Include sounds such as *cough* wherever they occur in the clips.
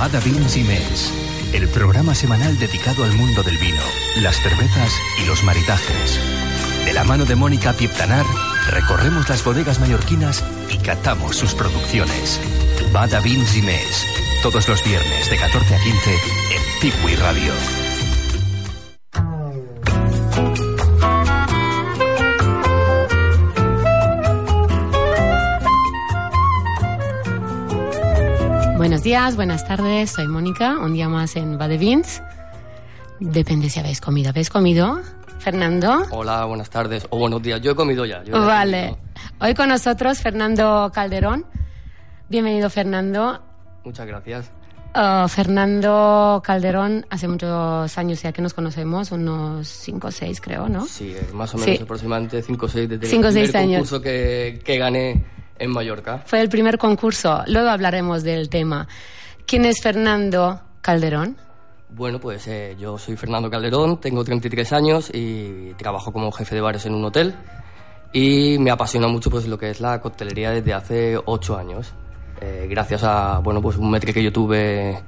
Bada y Mes, el programa semanal dedicado al mundo del vino, las cervezas y los maritajes. De la mano de Mónica Pieptanar, recorremos las bodegas mallorquinas y catamos sus producciones. Bada Vins y Mes, todos los viernes de 14 a 15 en Piqui Radio. Buenos días, buenas tardes, soy Mónica, un día más en Badevins. Depende si habéis comido. ¿Habéis comido? Fernando. Hola, buenas tardes o buenos días. Yo he comido ya. yo Vale. comido. Hoy con nosotros Fernando Calderón. Bienvenido, Fernando. Muchas gracias. Uh, Fernando Calderón, hace muchos años ya que nos conocemos, unos 5 o 6 creo, ¿no? Sí, eh, más o menos Sí. aproximadamente 5 o 6 desde Cinco o el primer seis años. concurso que, que gané en Mallorca. Fue el primer concurso, luego hablaremos del tema. ¿Quién es Fernando Calderón? Bueno, pues eh, yo soy Fernando Calderón, tengo 33 años y trabajo como jefe de bares en un hotel y me apasiona mucho pues lo que es la coctelería desde hace 8 años. Eh, gracias a bueno pues un metre que yo tuve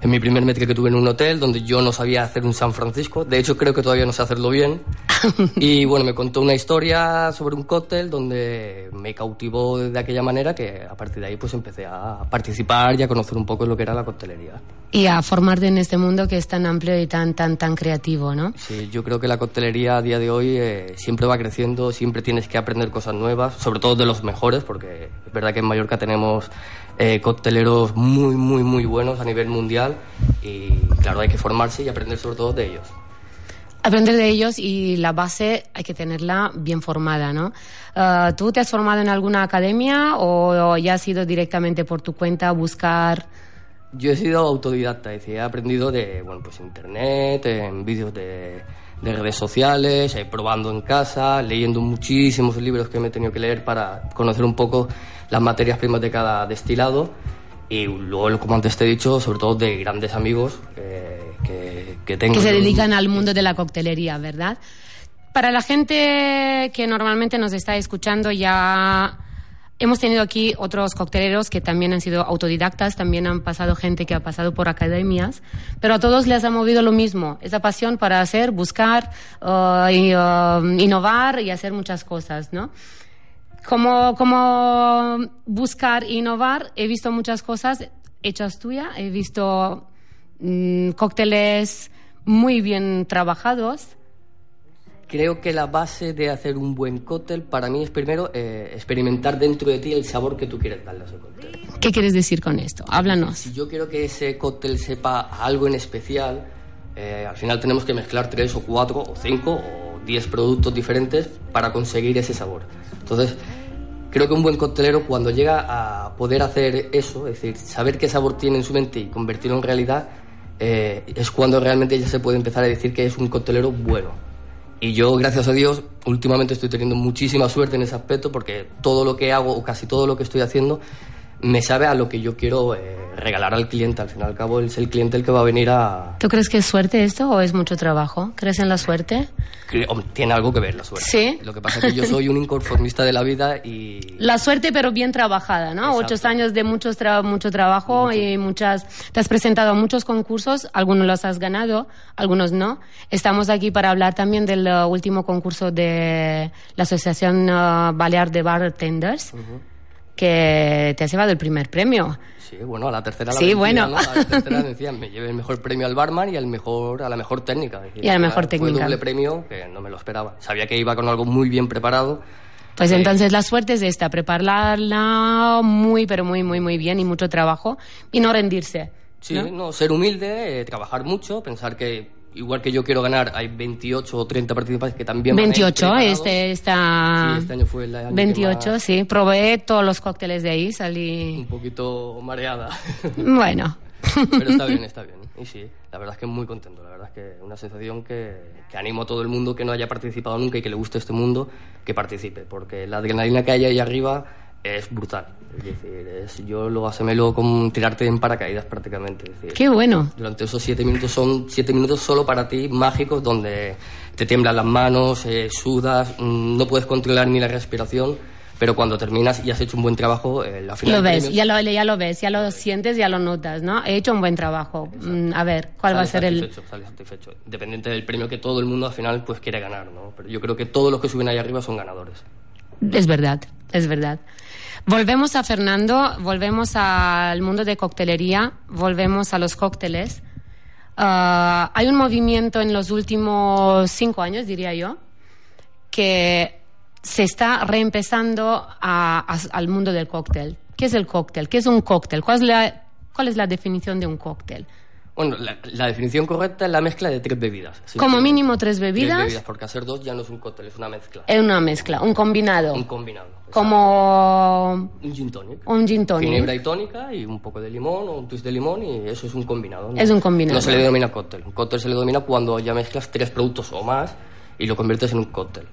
en mi primer metre que tuve en un hotel donde yo no sabía hacer un San Francisco, de hecho creo que todavía no sé hacerlo bien. *laughs* Y bueno, me contó una historia sobre un cóctel donde me cautivó de aquella manera que a partir de ahí pues empecé a participar y a conocer un poco lo que era la coctelería. Y a formarte en este mundo que es tan amplio y tan, tan, tan creativo, ¿no? Sí, yo creo que la coctelería a día de hoy eh, siempre va creciendo, siempre tienes que aprender cosas nuevas, sobre todo de los mejores, porque es verdad que en Mallorca tenemos eh, cocteleros muy, muy, muy buenos a nivel mundial y claro, hay que formarse y aprender sobre todo de ellos. Aprender de ellos y la base hay que tenerla bien formada, ¿no? Ah, ¿Tú te has formado en alguna academia o ya has ido directamente por tu cuenta a buscar? Yo he sido autodidacta, es decir, he aprendido de bueno, pues internet, en vídeos de, de redes sociales, eh, probando en casa, leyendo muchísimos libros que me he tenido que leer para conocer un poco las materias primas de cada destilado y luego, como antes te he dicho, sobre todo de grandes amigos eh, que, que tengo. que se dedican al mundo de la coctelería, ¿verdad? Para la gente que normalmente nos está escuchando, ya hemos tenido aquí otros cocteleros que también han sido autodidactas, también han pasado gente que ha pasado por academias, pero a todos les ha movido lo mismo, esa pasión para hacer, buscar, uh, y, uh, innovar y hacer muchas cosas, ¿no? Como, como buscar innovar, he visto muchas cosas hechas tuyas, he visto mm, cócteles muy bien trabajados. Creo que la base de hacer un buen cóctel para mí es primero eh, experimentar dentro de ti el sabor que tú quieres darle a ese cóctel. ¿Qué quieres decir con esto? Háblanos. Si yo quiero que ese cóctel sepa algo en especial, eh, al final tenemos que mezclar tres o cuatro o cinco o diez productos diferentes para conseguir ese sabor. Entonces, creo que un buen coctelero cuando llega a poder hacer eso, es decir, saber qué sabor tiene en su mente y convertirlo en realidad, eh, es cuando realmente ya se puede empezar a decir que es un coctelero bueno. Y yo, gracias a Dios, últimamente estoy teniendo muchísima suerte en ese aspecto porque todo lo que hago o casi todo lo que estoy haciendo me sabe a lo que yo quiero eh, regalar al cliente. Al fin y al cabo, es el cliente el que va a venir a... ¿Tú crees que es suerte esto o es mucho trabajo? ¿Crees en la suerte? hombre, tiene algo que ver la suerte. Sí. Lo que pasa es que yo soy un inconformista de la vida y... La suerte, pero bien trabajada, ¿no? Exacto. Ocho años de muchos tra- mucho trabajo y muchas. Te has presentado a muchos concursos, algunos los has ganado, algunos no. Estamos aquí para hablar también del uh, último concurso de la Asociación uh, Balear de Bartenders, que te has llevado el primer premio. Sí, bueno, a la tercera la Sí, vencida, bueno. ¿no? A la tercera *laughs* decía, me llevé el mejor premio al barman y al mejor, a la mejor técnica. Decir, Y a la mejor fue técnica. doble premio que no me lo esperaba. Sabía que iba con algo muy bien preparado. Pues Sí. entonces la suerte es esta, prepararla muy, pero muy, muy, muy bien y mucho trabajo y no rendirse. Sí, ¿no? ¿no? ser humilde, eh, trabajar mucho, pensar que igual que yo quiero ganar, hay 28 o 30 participantes que también van a ir 28, preparados. este, esta... Sí, este año fue el año que 28, más- sí. Probé todos los cócteles de ahí, salí... Un poquito mareada. *laughs* Bueno. Pero está bien, está bien. Y sí, la verdad es que muy contento. La verdad es que una sensación que, que animo a todo el mundo que no haya participado nunca y que le guste este mundo, que participe. Porque la adrenalina que hay ahí arriba es brutal. Es decir, es, yo lo asemelo con tirarte en paracaídas prácticamente. Es decir, Qué bueno. Durante esos siete minutos son siete minutos solo para ti, mágicos, donde te tiemblan las manos, eh, sudas, mm, no puedes controlar ni la respiración, pero cuando terminas y has hecho un buen trabajo, eh, la final Lo ves, ya lo, ya lo ves, ya lo sientes, ya lo notas, ¿no? He hecho un buen trabajo. Mm, A ver, ¿cuál va a ser el...? sales satisfecho. Independiente del premio que todo el mundo al final pues quiere ganar, ¿no? Pero yo creo que todos los que suben ahí arriba son ganadores. Es verdad, es verdad. Volvemos a Fernando, volvemos al mundo de coctelería, volvemos a los cócteles. Ah, hay un movimiento en los últimos cinco años, diría yo, que se está reempezando al mundo del cóctel. ¿Qué es el cóctel? ¿Qué es un cóctel? ¿Cuál es la, cuál es la definición de un cóctel? Bueno, la, la definición correcta es la mezcla de tres bebidas. Como mínimo tres Tres bebidas, bebidas, porque hacer dos ya no es un cóctel, es una mezcla. es una mezcla, un combinado, Un combinado. como Un gin tonic. un gin tonic. Ginebra y tónica y un poco de limón o un twist de limón y eso es un combinado. ¿no? Es un combinado. No se le denomina cóctel. Un cóctel se le denomina cuando ya mezclas tres productos o más y lo conviertes en un cóctel.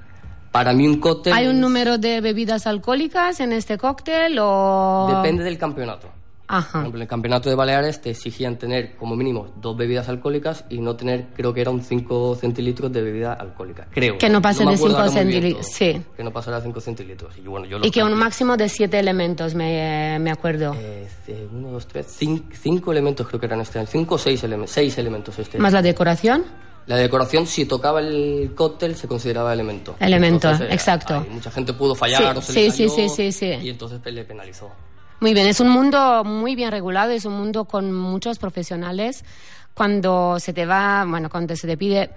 Para mí un cóctel... ¿Hay un número de bebidas alcohólicas en este cóctel o...? Depende del campeonato. Por Ajá. ejemplo, en el campeonato de Baleares te exigían tener como mínimo dos bebidas alcohólicas y no tener, creo que eran 5 centilitros de bebida alcohólica. Creo. Que no pase me de acuerdo cinco ahora muy bien centilitros, todo. sí. Que no pasara de 5 centilitros. Y, bueno, yo Y que un máximo de siete elementos, me, me acuerdo. Eh, c- uno, dos, tres, cinco, cinco elementos creo que eran este año. Cinco o seis, elementos seis elementos este año. Más la decoración. La decoración, si tocaba el cóctel, se consideraba elemento. Elemento, Entonces, eh, exacto. ahí mucha gente pudo fallar Sí, o se sí, le sí, cayó, sí, sí, sí. Y entonces pues, le penalizó. Muy bien, es un mundo muy bien regulado, es un mundo con muchos profesionales. Cuando se te va, bueno, cuando se te pide,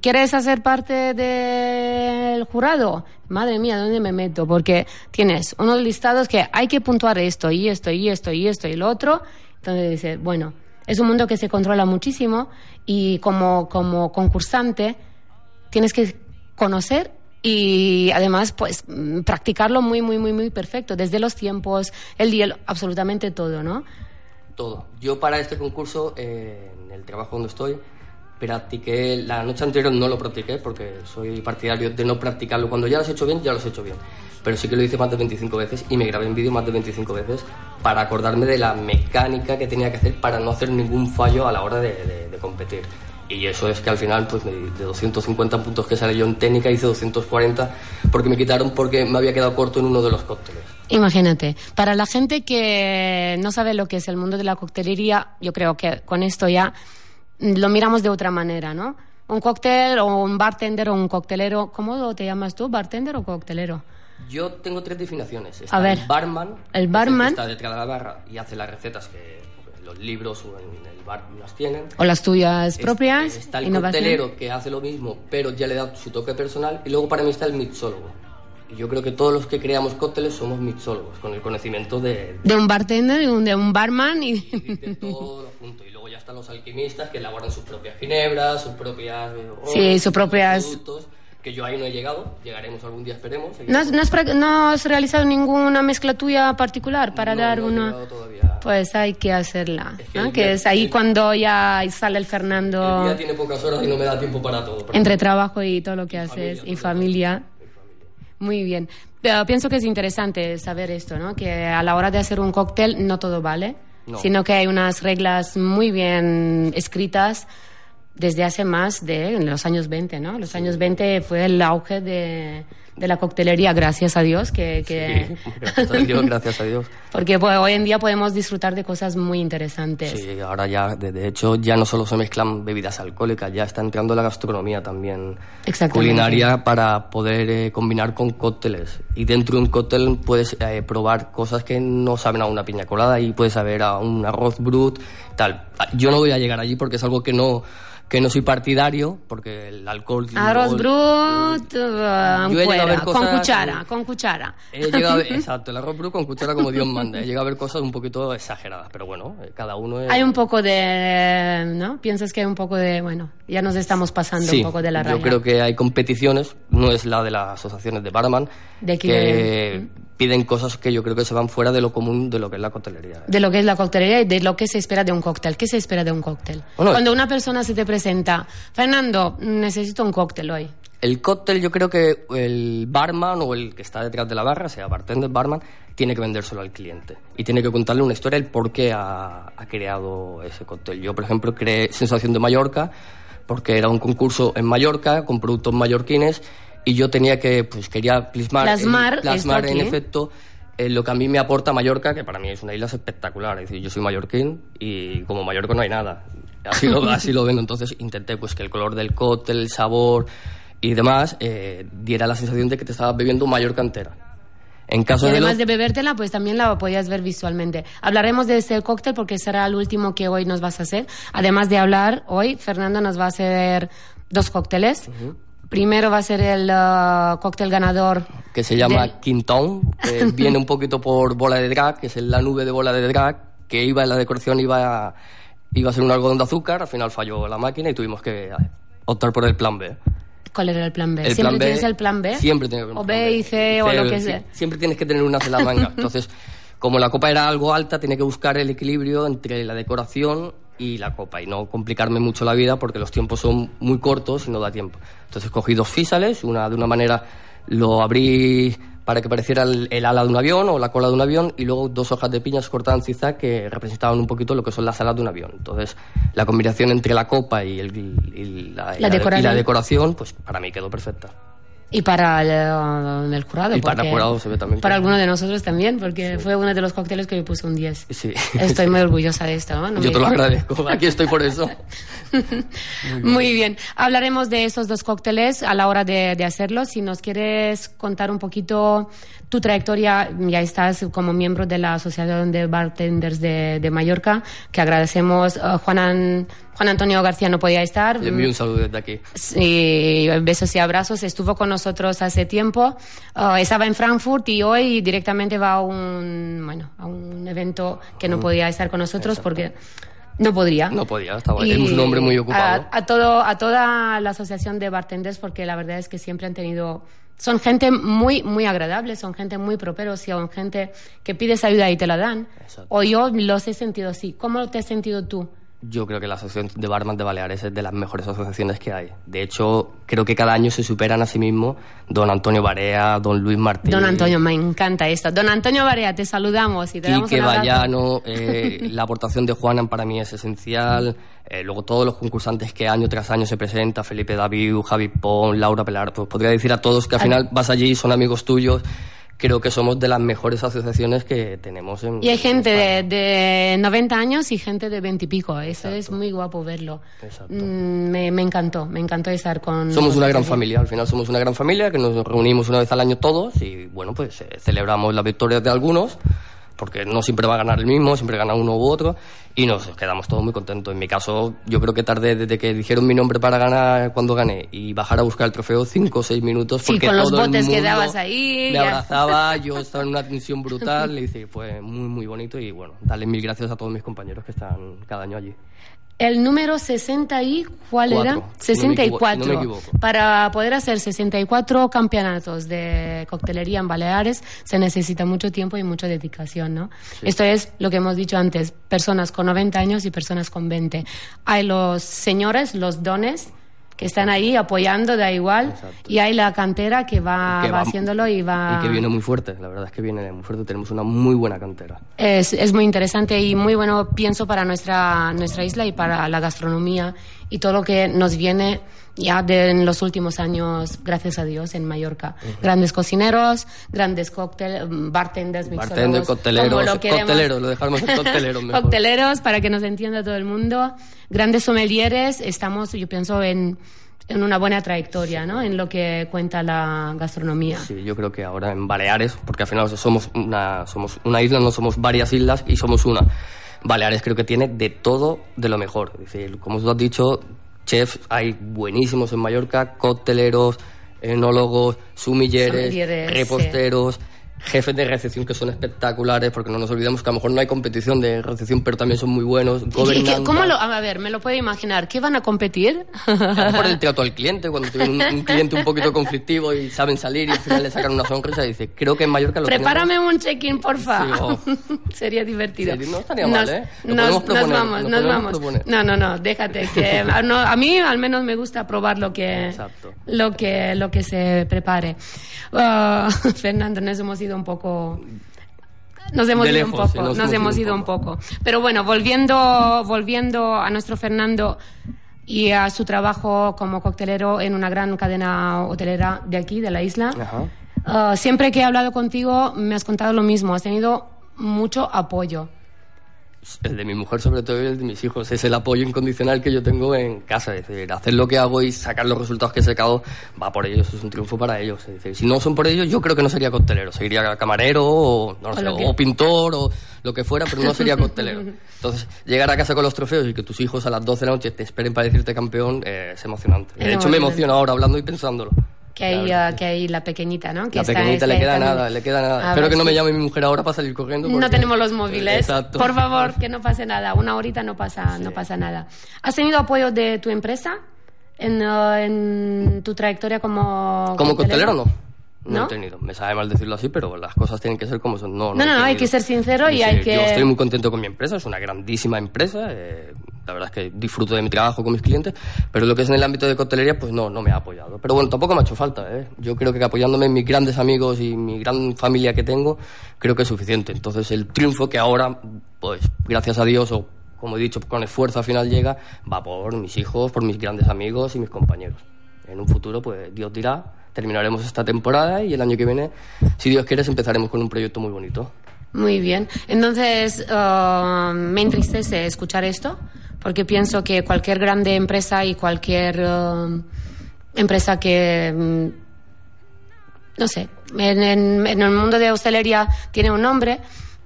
¿quieres hacer parte del jurado? Madre mía, ¿dónde me meto? Porque tienes unos listados que hay que puntuar esto y esto y esto y esto y lo otro. Entonces dices, bueno, es un mundo que se controla muchísimo y como, como concursante tienes que conocer y además pues mm, practicarlo muy muy muy muy perfecto desde los tiempos el día absolutamente todo no Todo. Yo para este concurso, eh, en el trabajo donde estoy, practiqué, la noche anterior no lo practiqué porque soy partidario de no practicarlo. Cuando ya lo has hecho bien, ya lo has hecho bien. Pero sí que lo hice más de 25 veces y me grabé en vídeo más de 25 veces para acordarme de la mecánica que tenía que hacer para no hacer ningún fallo a la hora de, de- de competir. Y eso es que al final, pues de 250 puntos que sale yo en técnica, hice 240 porque me quitaron porque me había quedado corto en uno de los cócteles. imagínate para la gente que no sabe lo que es el mundo de la coctelería yo creo que con esto ya lo miramos de otra manera no un cóctel o un bartender o un coctelero ¿cómo te llamas tú bartender o coctelero Yo tengo tres definiciones. Está A ver. el barman. El barman. que está detrás de la barra y hace las recetas que los libros o en el bar las tienen. o las tuyas Es- propias Está el innovación. coctelero que hace lo mismo, pero ya le da su toque personal. Y luego para mí está el mixólogo. Y yo creo que todos los que creamos cócteles somos mixólogos, con el conocimiento de, de un bartender de un, de un barman y de *laughs* todo lo junto. Y luego ya están los alquimistas que elaboran sus propias ginebras, sus propias... eh, Sí, sus propias- productos, que yo ahí no he llegado, llegaremos algún día, esperemos. ¿No has, no has pra- no has realizado ninguna mezcla tuya particular para No, dar una...? todavía. Pues hay que hacerla, Es que ¿no? el que día- es ahí el- cuando ya sale el El Fernando día tiene pocas horas y no me da tiempo para todo. pero- entre trabajo y todo lo que Y haces familia, y familia. Muy bien. Pero pienso que es interesante saber esto, ¿no? Que a la hora de hacer un cóctel no todo vale, No. sino que hay unas reglas muy bien escritas desde hace más de en los años 20, ¿no? Los años 20 fue el auge de, de la coctelería, gracias a Dios, que... que... Sí, gracias a Dios, *laughs* gracias a Dios. Porque pues, hoy en día podemos disfrutar de cosas muy interesantes. Sí, ahora ya, de, de hecho, ya no solo se mezclan bebidas alcohólicas, ya está entrando la gastronomía también culinaria para poder eh, combinar con cócteles. Y dentro de un cóctel puedes eh, probar cosas que no saben a una piña colada y puedes saber a un arroz brut, tal. Yo no voy a llegar allí porque es algo que no que no soy partidario, porque el alcohol... Arroz brut, uh, ver con cuchara, con cuchara. He llegado a ver- *laughs* exacto, el arroz brut con cuchara como Dios manda. He llegado a ver cosas un poquito exageradas, pero bueno, eh, cada uno es... Hay un poco de, ¿no? Piensas que hay un poco de, bueno, ya nos estamos pasando Sí, un poco de la raya. Yo creo que hay competiciones, no es la de las asociaciones de barman, De que- que piden cosas que yo creo que se van fuera de lo común de lo que es la coctelería. De lo que es la coctelería y de lo que se espera de un cóctel. ¿Qué se espera de un cóctel? Bueno, Cuando una persona se te presenta, Fernando, necesito un cóctel hoy. El cóctel, yo creo que el barman o el que está detrás de la barra, sea bartender, barman, tiene que vendérselo al cliente y tiene que contarle una historia el por qué ha, ha creado ese cóctel. Yo, por ejemplo, creé Sensación de Mallorca porque era un concurso en Mallorca con productos mallorquines y yo tenía que, pues quería plasmar, Plasmar en, plasmar en efecto eh, lo que a mí me aporta Mallorca, que para mí es una isla espectacular. Es decir, yo soy mallorquín y como Mallorca no hay nada. Así lo, *laughs* así lo vengo. Entonces intenté pues que el color del cóctel, el sabor y demás eh, diera la sensación de que te estabas bebiendo Mallorca entera. En caso Y de, además los- de bebértela, pues también la podías ver visualmente. Hablaremos de este cóctel porque será el último que hoy nos vas a hacer. Además de hablar, hoy Fernando nos va a hacer dos cócteles. Primero va a ser el uh, cóctel ganador. que se llama del- Quintón, que *laughs* viene un poquito por bola de drag, que es la nube de bola de drag, que iba en la decoración, iba a, iba a ser un algodón de azúcar, al final falló la máquina y tuvimos que optar por el plan B. ¿Cuál era el plan B? El ¿Siempre plan B, tienes el plan B? Siempre un O plan B y C o lo que sea. Siempre tienes que tener una en la manga. Entonces, como la copa era algo alta, tenía que buscar el equilibrio entre la decoración y la copa y no complicarme mucho la vida porque los tiempos son muy cortos y no da tiempo. Entonces cogí dos físales, una de una manera lo abrí para que pareciera el, el ala de un avión o la cola de un avión y luego dos hojas de piñas cortadas en zigzag que representaban un poquito lo que son las alas de un avión. Entonces la combinación entre la copa y, el, y la, y La de- y decoración. la decoración, pues para mí quedó perfecta. Y para el, el jurado. Y para el jurado se ve también. Para alguno de nosotros también, porque fue uno de los cócteles que me puso un 10. Sí. Estoy *laughs* muy orgullosa de esto. ¿no? No Yo me- te lo agradezco. Aquí estoy por eso. *laughs* Muy bien. Hablaremos de esos dos cócteles a la hora de, de hacerlos. Si nos quieres contar un poquito tu trayectoria, ya estás como miembro de la Asociación de Bartenders de, de Mallorca, que agradecemos. Eh, Juan, An- Juan Antonio García no podía estar. Le envío un saludo desde aquí. Sí, besos y abrazos. Estuvo con nosotros hace tiempo. Uh, estaba en Frankfurt y hoy directamente va a un, bueno, a un evento que no podía estar con nosotros porque no podría. No podía, estaba, un hombre muy ocupado. A, a todo, a toda la asociación de bartenders, porque la verdad es que siempre han tenido. Son gente muy, muy agradable, son gente muy properos, son gente que pides ayuda y te la dan. Exacto. O yo los he sentido así. ¿Cómo te has sentido tú? Yo creo que la Asociación de Barman de Baleares es de las mejores asociaciones que hay. De hecho, creo que cada año se superan a sí mismos don Antonio Barea, don Luis Martín. Don Antonio, me encanta esto. Don Antonio Barea, te saludamos y te damos Quique abrazo. Vallano, eh, *laughs* la aportación de Juanan para mí es esencial. Eh, luego todos los concursantes que año tras año se presenta, Felipe David, Javi Pon, Laura Pelar, pues podría decir a todos que al Al- final vas allí, son amigos tuyos. Creo que somos de las mejores asociaciones que tenemos en Y hay en gente de, de 90 años y gente de 20 y pico. Eso es muy guapo verlo. Exacto. Mm, me, me encantó, me encantó estar con... Somos una gran familia, al final somos una gran familia que nos reunimos una vez al año todos y bueno, pues eh, celebramos las victorias de algunos, porque no siempre va a ganar el mismo, siempre gana uno u otro y nos quedamos todos muy contentos. En mi caso, yo creo que tardé desde que dijeron mi nombre para ganar cuando gané y bajar a buscar el trofeo cinco o seis minutos Sí, porque con los todo botes que mundo dabas ahí, Me ya. abrazaba, yo *laughs* estaba en una tensión brutal y dice, fue muy muy bonito y bueno, darle mil gracias a todos mis compañeros que están cada año allí. El número 60 y... ¿Cuál Cuatro, era? si no me equivo- 64. si no me. Para poder hacer 64 campeonatos de coctelería en Baleares se necesita mucho tiempo y mucha dedicación, ¿no? Esto es lo que hemos dicho antes, personas con 90 años y personas con 20. Hay los señores, los dones que están ahí apoyando, da igual, Exacto. y hay la cantera que va, Que va va- haciéndolo y va... Y que viene muy fuerte, la verdad es que viene muy fuerte, tenemos una muy buena cantera. Es, es muy interesante y muy bueno, pienso, para nuestra, nuestra isla y para la gastronomía y todo lo que nos viene ya de en los últimos años, gracias a Dios, en Mallorca. Grandes cocineros, grandes cócteles, bartenders, Bartender, mixólogos, cocteleros, como lo cocteleros, lo dejamos en cocteleros *laughs* mejor. Cocteleros, para que nos entienda todo el mundo. Grandes sommeliers, estamos, yo pienso, en, en una buena trayectoria, ¿no? En lo que cuenta la gastronomía. Sí, yo creo que ahora en Baleares, porque al final somos una, somos una isla, no somos varias islas y somos una. Baleares creo que tiene de todo de lo mejor. Es decir, como tú has dicho, chefs hay buenísimos en Mallorca, cocteleros, enólogos, sumilleres, reposteros, jefes de recepción que son espectaculares, porque no nos olvidemos que a lo mejor no hay competición de recepción, pero también son muy buenos. ¿Y qué-. ¿Cómo lo, a ver, me lo puedo imaginar? ¿Qué van a competir? A mejor el *laughs* trato al cliente, cuando tienen un, un cliente un poquito conflictivo y saben salir y al final le sacan una sonrisa y dice, creo que en Mallorca lo Prepárame un check-in, porfa. Sí, oh. *laughs* Sería divertido. Sí, no estaría mal, Nos- ¿eh? Lo Nos, proponer, nos vamos, nos vamos. proponer. No, no, no, déjate que a, *laughs* no, a mí al menos me gusta probar lo que Exacto. lo que lo que se prepare. Ah, Fernando, nos hemos ido un poco nos hemos De ido un poco, nos, hemos ido un poco. Pero bueno, volviendo volviendo a nuestro Fernando y a su trabajo como coctelero en una gran cadena hotelera de aquí, de la isla. Ah, siempre que he hablado contigo me has contado lo mismo, has tenido mucho apoyo el de mi mujer sobre todo y el de mis hijos. Es el apoyo incondicional que yo tengo en casa. Es decir, hacer lo que hago y sacar los resultados que he sacado va por ellos, es un triunfo para ellos. Es decir, si no son por ellos, yo creo que no sería coctelero. Seguiría camarero o, o, pintor o lo que fuera, pero no sería coctelero. *laughs* Entonces, llegar a casa con los trofeos y que tus hijos a las 12 de la noche te esperen para decirte campeón eh, es emocionante. De hecho, me emociona ahora hablando y pensándolo. Que hay, uh, que hay la pequeñita, ¿no? Que la pequeñita le queda nada, le queda nada. Espero que no me llame mi mujer ahora para salir corriendo. No tenemos los móviles. Exacto. Por favor, que no pase nada. Una horita no pasa, no pasa nada. ¿Has tenido apoyo de tu empresa en, uh, en tu trayectoria como... Como costelero no. No, he tenido. Me sabe mal decirlo así, pero las cosas tienen que ser como son. No, no, no, hay que ser sincero y, hay que... Yo estoy muy contento con mi empresa, es una grandísima empresa. Eh, la verdad es que disfruto de mi trabajo con mis clientes, pero lo que es en el ámbito de coctelería, pues no, no me ha apoyado. Pero bueno, tampoco me ha hecho falta. ¿eh? Yo creo que apoyándome en mis grandes amigos y mi gran familia que tengo, creo que es suficiente. Entonces el triunfo que ahora, pues gracias a Dios o como he dicho, con esfuerzo al final llega, va por mis hijos, por mis grandes amigos y mis compañeros. En un futuro, pues Dios dirá, terminaremos esta temporada y el año que viene, si Dios quiere, empezaremos con un proyecto muy bonito. Muy bien. Entonces, uh, me entristece escuchar esto, porque pienso que cualquier grande empresa y cualquier uh, empresa que, mm, no sé, en, el mundo de hostelería tiene un nombre,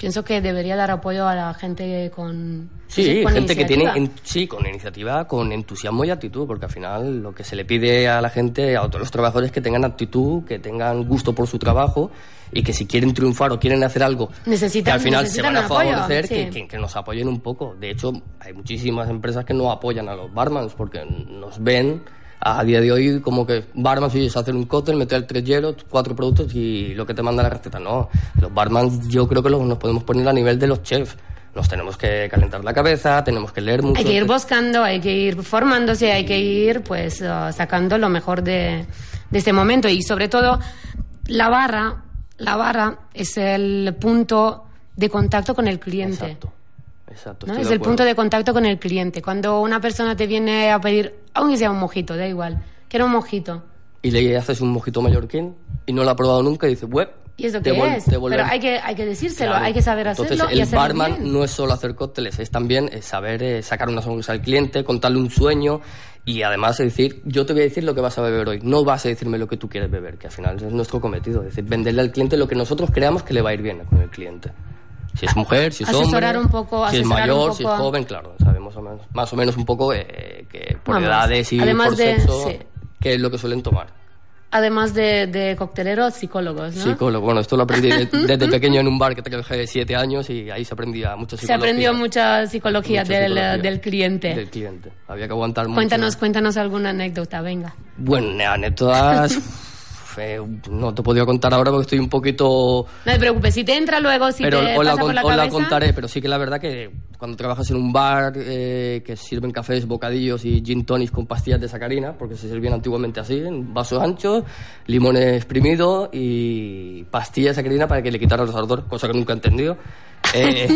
pienso que debería dar apoyo a la gente con sí, gente que tiene sí con iniciativa con entusiasmo y actitud porque al final lo que se le pide a la gente a todos los trabajadores es que tengan actitud que tengan gusto por su trabajo y que si quieren triunfar o quieren hacer algo necesitan, que al final se van a favorecer, que, que, nos apoyen un poco. De hecho, hay muchísimas empresas que no apoyan a los barmans porque nos ven a día de hoy como que barman si es hacer un cóctel, meter tres hielos, cuatro productos y lo que te manda la receta. No, los barmans yo creo que los, nos podemos poner a nivel de los chefs nos tenemos que calentar la cabeza, tenemos que leer mucho. Hay que ir buscando, hay que ir formándose, hay que ir pues uh, sacando lo mejor de, de, este momento y sobre todo la barra la barra es el punto de contacto con el cliente. Exacto. Exacto, Es el punto de contacto con el cliente. Cuando una persona te viene a pedir, aunque sea un mojito, da igual, quiero un mojito. Y le haces un mojito mallorquín y no lo ha probado nunca y dice, web. ¿Y eso qué es? Pero hay que, hay que decírselo, hay que saber hacerlo. Entonces, el barman no es solo hacer cócteles, es también eh, saber eh, sacar una sonrisa al cliente, contarle un sueño y además decir, yo te voy a decir lo que vas a beber hoy, no vas a decirme lo que tú quieres beber, que al final es nuestro cometido, es decir, venderle al cliente lo que nosotros creamos que le va a ir bien con el cliente. Si es mujer, si es hombre, un poco, si es mayor, si es joven, claro, sabemos más o menos, un poco eh, que por edades y por sexo, qué es lo que suelen tomar además de, de cocteleros, psicólogos, ¿no? Psicólogo, bueno, esto lo aprendí *laughs* desde pequeño en un bar que trabajé de siete años y ahí se aprendía mucha psicología. Se aprendió mucha psicología, del, del, cliente. Del cliente, había que aguantar mucho. Cuéntanos, cuéntanos alguna anécdota, venga. Bueno, anécdotas... *laughs* no te podía contar ahora porque estoy un poquito... No te preocupes, si te entra luego, si pero te os la, por la, la contaré, pero sí que la verdad que cuando trabajas en un bar eh, que sirven cafés, bocadillos y gin tonics con pastillas de sacarina, porque se servían antiguamente así, en vasos anchos, limón exprimido y pastillas de sacarina para que le quitaran los ardores, cosa que nunca he entendido eh,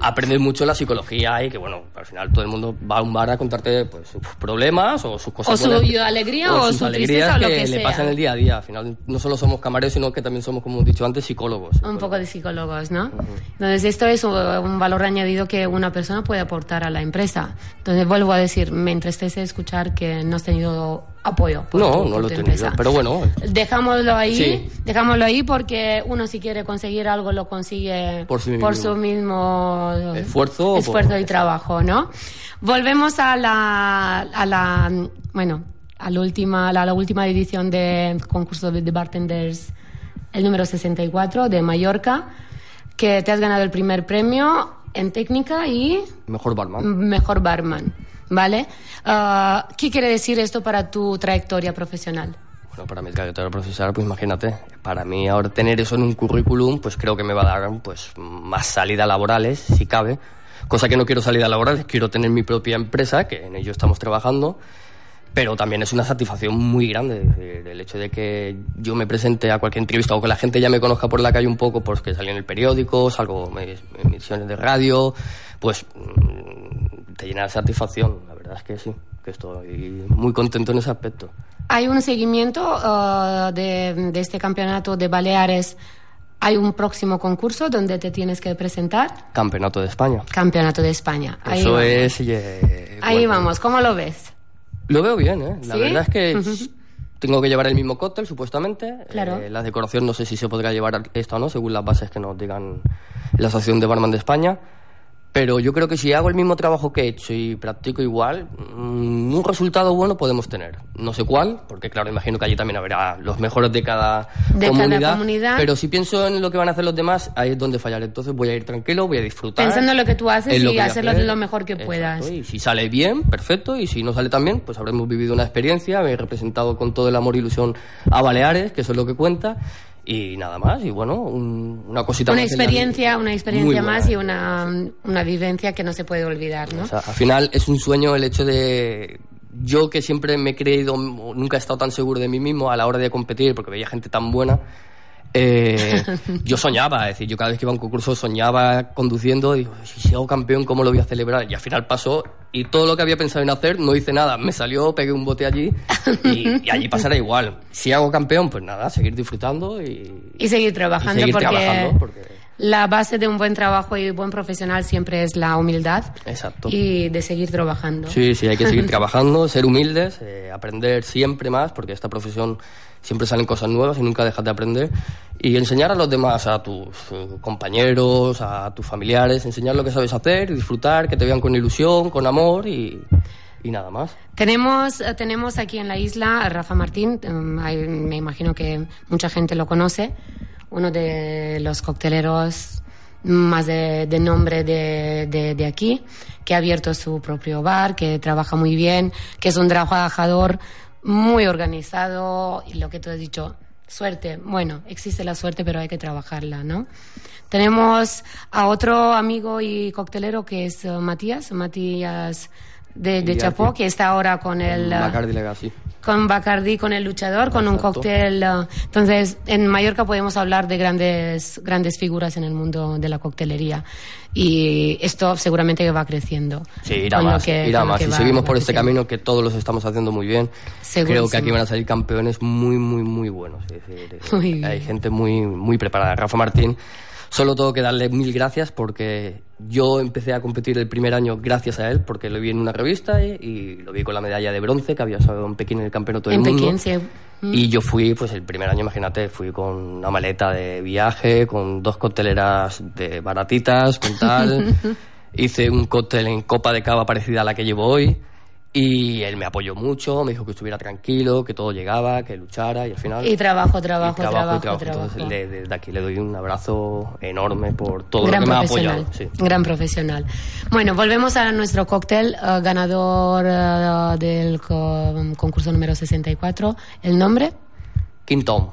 aprendes mucho la psicología y que, bueno, al final todo el mundo va a un bar a contarte pues, sus problemas o sus cosas. O su alegría o, sus su alegrías o lo que, le pasan el día a día. Al final no solo somos camareros, sino que también somos, como hemos dicho antes, psicólogos. Un poco de psicólogos, ¿no? Entonces, esto es un, valor añadido que una persona puede aportar a la empresa. Entonces, vuelvo a decir, me entristece escuchar que no has tenido apoyo. no, no lo he tenido, pero bueno. Dejámoslo ahí, dejámoslo ahí porque uno si quiere conseguir algo lo consigue por su mismo, esfuerzo, esfuerzo y trabajo, ¿no? Volvemos a la, a la bueno, a la última, la, última edición del concurso de, bartenders, el número 64 de Mallorca, que te has ganado el primer premio en técnica y... Mejor barman. Mejor barman. ¿Vale? Ah, ¿Qué quiere decir esto para tu trayectoria profesional? Bueno, para mi trayectoria profesional, pues imagínate, para mí ahora tener eso en un currículum, pues creo que me va a dar pues más salidas laborales, si cabe. Cosa que no quiero salidas laborales, quiero tener mi propia empresa, que en ello estamos trabajando pero también es una satisfacción muy grande el hecho de que yo me presente a cualquier entrevista o que la gente ya me conozca por la calle un poco, pues que salí en el periódico, salgo en emisiones de radio, pues mm, te llena de satisfacción, la verdad. es que sí, que estoy muy contento en ese aspecto. ¿Hay un seguimiento uh, de, de este campeonato de Baleares? ¿Hay un próximo concurso donde te tienes que presentar? Campeonato de España. Campeonato de España. Ahí Eso vamos. es... eh, Ahí bueno, vamos, ¿cómo lo ves? Lo veo bien, ¿eh? La ¿Sí? verdad es que tengo que llevar el mismo cóctel, supuestamente. Claro. Eh, la decoración no sé si se podrá llevar esta o no, según las bases que nos digan la Asociación de Barman de España. Pero yo creo que si hago el mismo trabajo que he hecho y practico igual, mm, un resultado bueno podemos tener. No sé cuál, porque claro, imagino que allí también habrá los mejores de cada, De cada comunidad. Pero si pienso en lo que van a hacer los demás, ahí es donde fallaré. Entonces voy a ir tranquilo, voy a disfrutar. Pensando en lo que tú haces y hacerlo hacer. lo mejor que Exacto. puedas. Y si sale bien, perfecto. Y si no sale tan bien, pues habremos vivido una experiencia, he representado con todo el amor e ilusión a Baleares, que eso es lo que cuenta. Y nada más. Y bueno, un- una cosita Una más en la experiencia, una experiencia buena. más y una, una vivencia que no se puede olvidar, ¿no? O sea, al final es un sueño el hecho de... Yo que siempre me he creído, nunca he estado tan seguro de mí mismo a la hora de competir, porque veía gente tan buena, eh, yo soñaba, es decir, yo cada vez que iba a un concurso soñaba conduciendo y digo, si si hago campeón, ¿cómo lo voy a celebrar? Y al final pasó y todo lo que había pensado en hacer no hice nada, me salió, pegué un bote allí y, y allí pasará igual. Si hago campeón, pues nada, seguir disfrutando y, Y seguir trabajando y seguir porque, trabajando porque... la base de un buen trabajo y buen profesional siempre es la humildad Exacto. y de seguir trabajando. Sí, sí, hay que seguir *laughs* trabajando, ser humildes, eh, aprender siempre más, porque esta profesión siempre salen cosas nuevas y nunca dejas de aprender. Y enseñar a los demás, a tus eh, compañeros, a tus familiares, enseñar lo que sabes hacer, disfrutar, que te vean con ilusión, con amor y, y nada más. Tenemos, eh, tenemos aquí en la isla a Rafa Martín, em, me imagino que mucha gente lo conoce, uno de los cocteleros más de, nombre de, de- de aquí, que ha abierto su propio bar, que trabaja muy bien, que es un trabajador muy organizado y lo que tú has dicho, suerte. Bueno, existe la suerte, pero hay que trabajarla, ¿no? Tenemos a otro amigo y coctelero que es eh, Matías, Matías de, de Chapó, que está ahora con el... eh, Bacardi Legacy. con Bacardi, con el luchador, con un cóctel. eh, Entonces, en Mallorca podemos hablar de grandes, grandes figuras en el mundo de la coctelería. Y esto seguramente va creciendo. Sí, irá más, que- irá más. Si seguimos por este camino que todos los estamos haciendo muy bien, creo que aquí van a salir campeones muy, muy, muy buenos. Es decir, Muy bien. hay gente muy, muy preparada. Rafa Martín, solo tengo que darle mil gracias porque yo empecé a competir el primer año gracias a él, porque lo vi en una revista y, y lo vi con la medalla de bronce que había sacado en Pekín en el campeonato del En mundo. Pekín, sí. Mm. Y yo fui, pues el primer año, imagínate, fui con una maleta de viaje, con dos cocteleras de baratitas, con tal. *laughs* Hice un cóctel en copa de cava parecida a la que llevo hoy. Y él me apoyó mucho, me dijo que estuviera tranquilo, que todo llegaba, que luchara y al final... Y trabajo, trabajo, y trabajo, y trabajo, trabajo. trabajo. Entonces, le- desde aquí le doy un abrazo enorme por todo gran lo que me ha apoyado. Sí. Gran profesional. Bueno, volvemos a nuestro cóctel eh, ganador eh, del co- concurso número 64. ¿El nombre? Tom,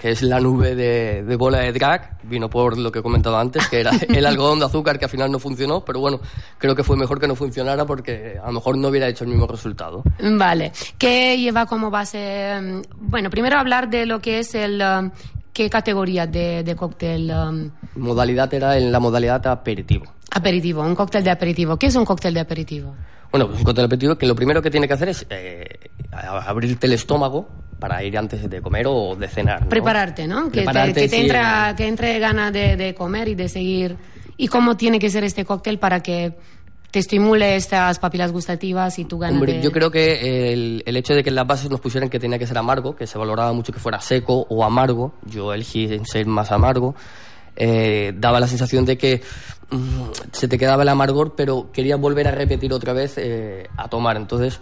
que es la nube de, de bola de drag, vino por lo que he comentado antes, que era el algodón de azúcar que al final no funcionó, pero bueno, creo que fue mejor que no funcionara porque a lo mejor no hubiera hecho el mismo resultado. Vale. ¿Qué lleva como base? mm, Bueno, primero hablar de lo que es el... um, ¿Qué categoría de, de cóctel um, Modalidad era en la modalidad aperitivo. aperitivo? Un cóctel de aperitivo. ¿Qué es un cóctel de aperitivo? Bueno, pues un cóctel aperitivo que lo primero que tiene que hacer es eh, abrirte el estómago para ir antes de comer o de cenar. ¿no? Prepararte, ¿no? Que te, Prepararte, que te sí, entra, eh, que entre gana de, de comer y de seguir. ¿Y cómo tiene que ser este cóctel para que te estimule estas papilas gustativas y tu ganas Hombre, de... yo creo que el, el hecho de que en las bases nos pusieran que tenía que ser amargo, que se valoraba mucho que fuera seco o amargo, yo elegí ser más amargo, eh, daba la sensación de que mm, se te quedaba el amargor, pero querías volver a repetir otra vez eh, a tomar. Entonces,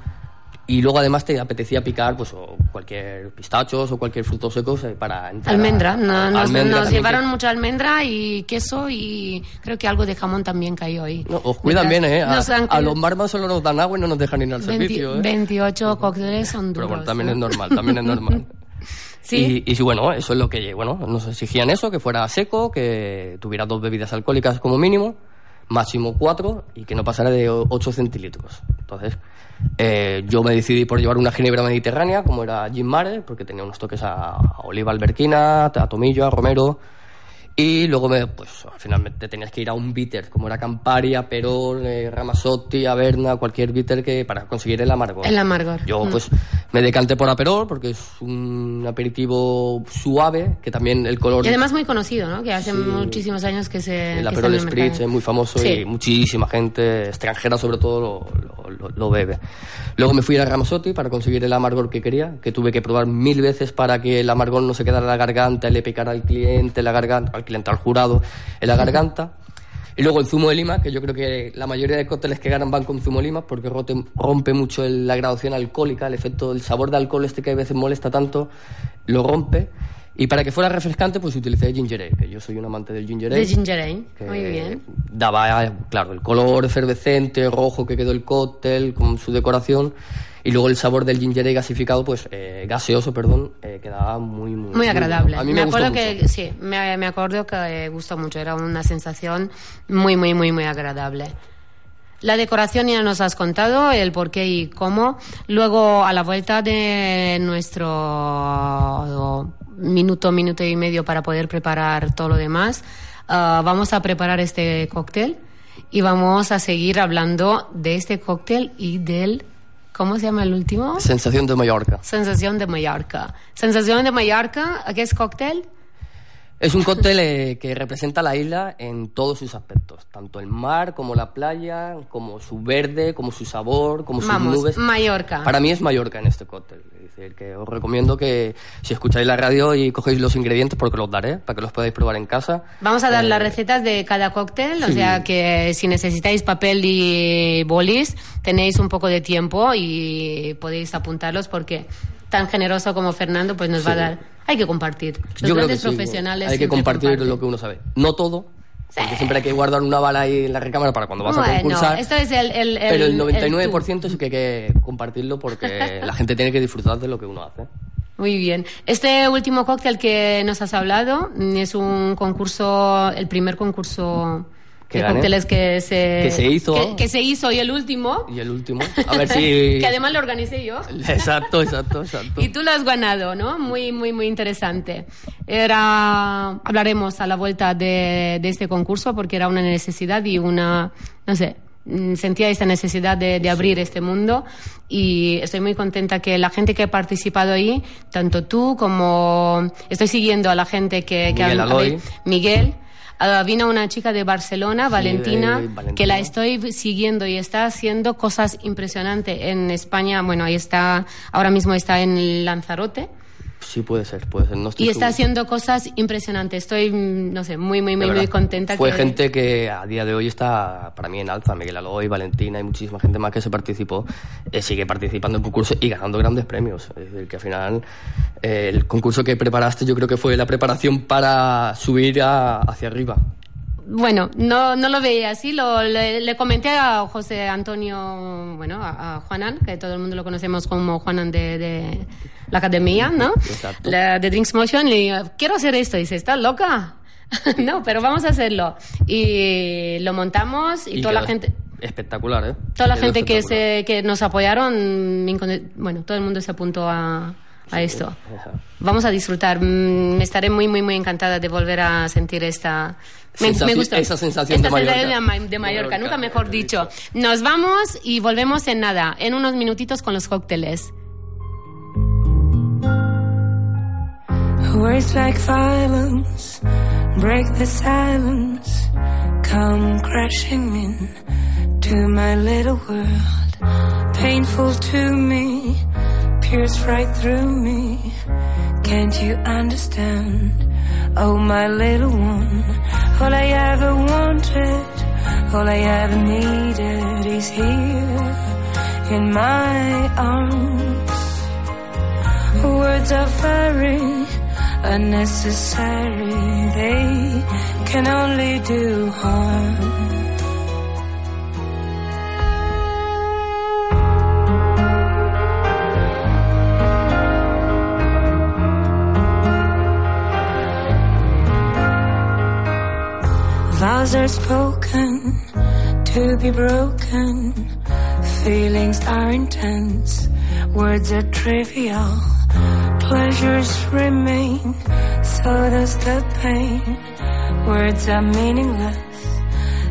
y luego además te apetecía picar pues o cualquier pistachos o cualquier fruto seco eh, para entrar a- Almendra, no, nos, almendra nos también, llevaron que- mucha almendra y queso y creo que algo de jamón también cayó ahí. No, os cuidan bien, ¿eh? A, Nos han- a los barman solo nos dan agua y no nos dejan ir al 20 servicio, ¿eh? 28 cócteles son duros. Pero bueno, también ¿no? es normal, también es normal. *laughs* Sí. Y, bueno, eso es lo que, bueno, nos exigían eso, que fuera seco, que tuviera dos bebidas alcohólicas como mínimo, máximo cuatro, y que no pasara de o- 8 centilitros. Entonces, eh, yo me decidí por llevar una ginebra mediterránea, como era Gin Mare, porque tenía unos toques a, a oliva alberquina, a tomillo, a romero, Y luego, me, pues, finalmente tenías que ir a un bitter, como era Campari, Perón, eh, Ramasotti, Averna, cualquier bitter que, para conseguir el amargor. El amargor. Yo, mm. pues, me decanté por Aperol porque es un aperitivo suave, que también el color... Y además muy conocido, ¿no? Que hace muchísimos años que se... El Aperol Spritz es muy famoso y muchísima gente extranjera, sobre todo, lo, lo, bebe. Luego me fui a Ramasotti para conseguir el amargor que quería, que tuve que probar mil veces para que el amargor no se quedara en la garganta, le picara al cliente, la garganta, cliente, al jurado, en la garganta. Y luego el zumo de lima, que yo creo que la mayoría de cócteles que ganan van con zumo de lima porque rompe mucho la graduación alcohólica, el efecto, el sabor de alcohol este que a veces molesta tanto, lo rompe. Y para que fuera refrescante, pues utilicé ginger ale, que yo soy un amante del ginger ale. De ginger ale, muy bien. Daba, claro, el color efervescente, rojo que quedó el cóctel, con su decoración. Y luego el sabor del ginger ale gasificado, pues eh, gaseoso, perdón, eh, quedaba muy, muy, muy agradable. a mí me, acuerdo que sí, me, me acuerdo que gustó mucho. Era una sensación muy, muy, muy, muy agradable. La decoración ya nos has contado, el por qué y cómo. Luego, a la vuelta de nuestro minuto, minuto y medio para poder preparar todo lo demás, ah, vamos a preparar este cóctel y vamos a seguir hablando de este cóctel y del ¿Cómo se llama el último? Sensación de Mallorca. Sensación de Mallorca. Sensación de Mallorca, ¿qué es cóctel? Es un cóctel eh, que representa la isla en todos sus aspectos, tanto el mar como la playa, como su verde, como su sabor, como sus Vamos, nubes. Mallorca. Para mí es Mallorca en este cóctel. Es decir, que os recomiendo que si escucháis la radio y cogéis los ingredientes, porque los daré, para que los podáis probar en casa. Vamos a dar las eh, recetas de cada cóctel, o sea que si necesitáis papel y bolis, tenéis un poco de tiempo y podéis apuntarlos porque tan generoso como Fernando, pues nos va a dar. Hay que compartir. Los grandes profesionales. Hay que compartir lo que uno sabe. No todo, porque siempre hay que guardar una bala ahí en la recámara para cuando vas a concursar. Esto es el, el, pero el 99% sí que hay que compartirlo porque *laughs* la gente tiene que disfrutar de lo que uno hace. Muy bien. Este último cóctel que nos has hablado es un concurso, el primer concurso que cócteles que se, que se hizo. Que, se hizo y el último. Y el último. A ver si. *laughs* que además lo organicé yo. *laughs* Exacto, exacto, exacto. y tú lo has ganado, ¿no? Muy, muy, muy interesante. Era. Hablaremos a la vuelta de, de este concurso porque era una necesidad y una. No sé, mm, sentía esta necesidad de, de, abrir este mundo y estoy muy contenta que la gente que ha participado ahí, tanto tú como estoy siguiendo a la gente que, que Miguel, ha, Miguel Uh, vino una chica de Barcelona, Valentina, que la estoy siguiendo y está haciendo cosas impresionantes en España. Bueno, ahí está, ahora mismo está en Lanzarote. Sí, puede ser, puede ser. y está haciendo cosas impresionantes. Estoy, no sé, muy, muy, muy, muy contenta. Fue gente que a día de hoy está para mí en alza. Miguel Aloy, Valentina y muchísima gente más que se participó, eh, sigue participando en concursos y ganando grandes premios. Es decir, que al final eh, el concurso que preparaste yo creo que fue la preparación para subir hacia arriba. Bueno, no, no lo veía así. Lo, le, comenté a José Antonio, bueno, a, Juanan, que todo el mundo lo conocemos como Juanan de, la academia, ¿no? La, de Drinks Motion. Le digo, quiero hacer esto. Y dice, ¿estás loca? *laughs* no, pero vamos a hacerlo. Y lo montamos y, toda la gente... Espectacular, ¿eh? Toda la gente que, se, que nos apoyaron, bueno, todo el mundo se apuntó a a esto. Vamos a disfrutar. Mm, estaré muy, muy, muy encantada de volver a sentir esta... Me, Esa sensación de Mallorca. de Mallorca, nunca mejor dicho. Nos vamos y volvemos en nada, en unos minutitos con los cócteles. Words like violence break the silence, come crashing in to my little world, painful to me. pierce right through me. Can't you understand? Oh, my little one, all I ever wanted, all I ever needed is here in my arms. Words are very unnecessary, they can only do harm. Vows are spoken to be broken. Feelings are intense. Words are trivial. Pleasures remain. So does the pain. Words are meaningless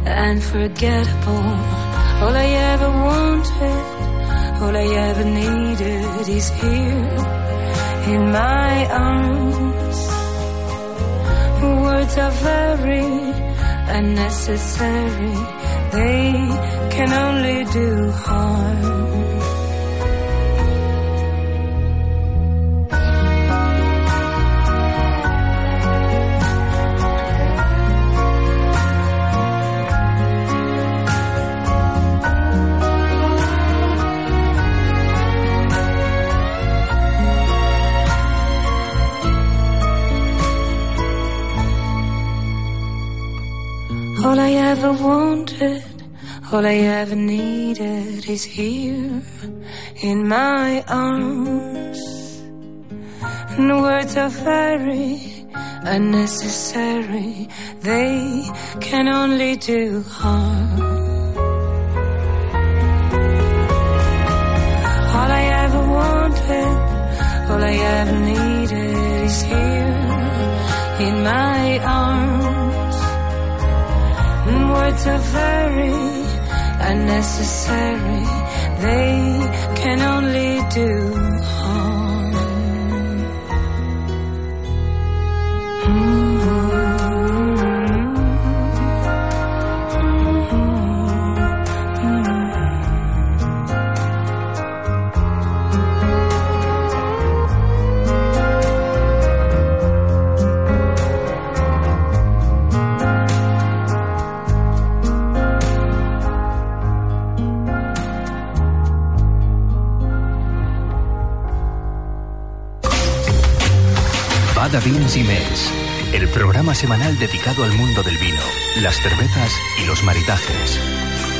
and forgettable. All I ever wanted, all I ever needed is here in my arms. Words are very unnecessary, they can only do harm. All I ever wanted, all I ever needed is here in my arms. And words are very unnecessary, they can only do harm. All I ever wanted, all I ever needed is here in my arms. Words are very unnecessary, they can only do Vins y el programa semanal dedicado al mundo del vino, las cervezas y los maritajes.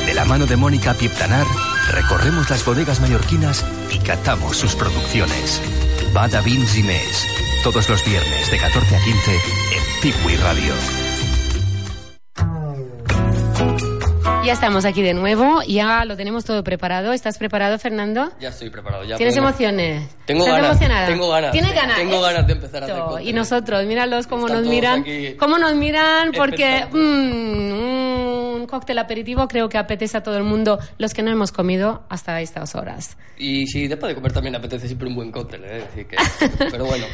De la mano de Mónica Pieptanar, recorremos las bodegas mallorquinas y catamos sus producciones. Bada Vins y Mes, todos los viernes de 14 a 15 en Piwi Radio. Ya estamos aquí de nuevo, ya lo tenemos todo preparado. ¿Estás preparado, Fernando? Ya estoy preparado. Ya ¿Tienes emociones? Tengo ¿Estás ganas, emocionada? tengo ganas. ¿Tienes ganas? Tengo ganas de empezar a hacer contenido. Y nosotros, míralos cómo Están nos miran. aquí Cómo nos miran porque mm, un cóctel aperitivo creo que apetece a todo el mundo los que no hemos comido hasta estas horas. Y sí, después de comer también apetece siempre un buen cóctel, ¿eh? Así que- *laughs* pero bueno.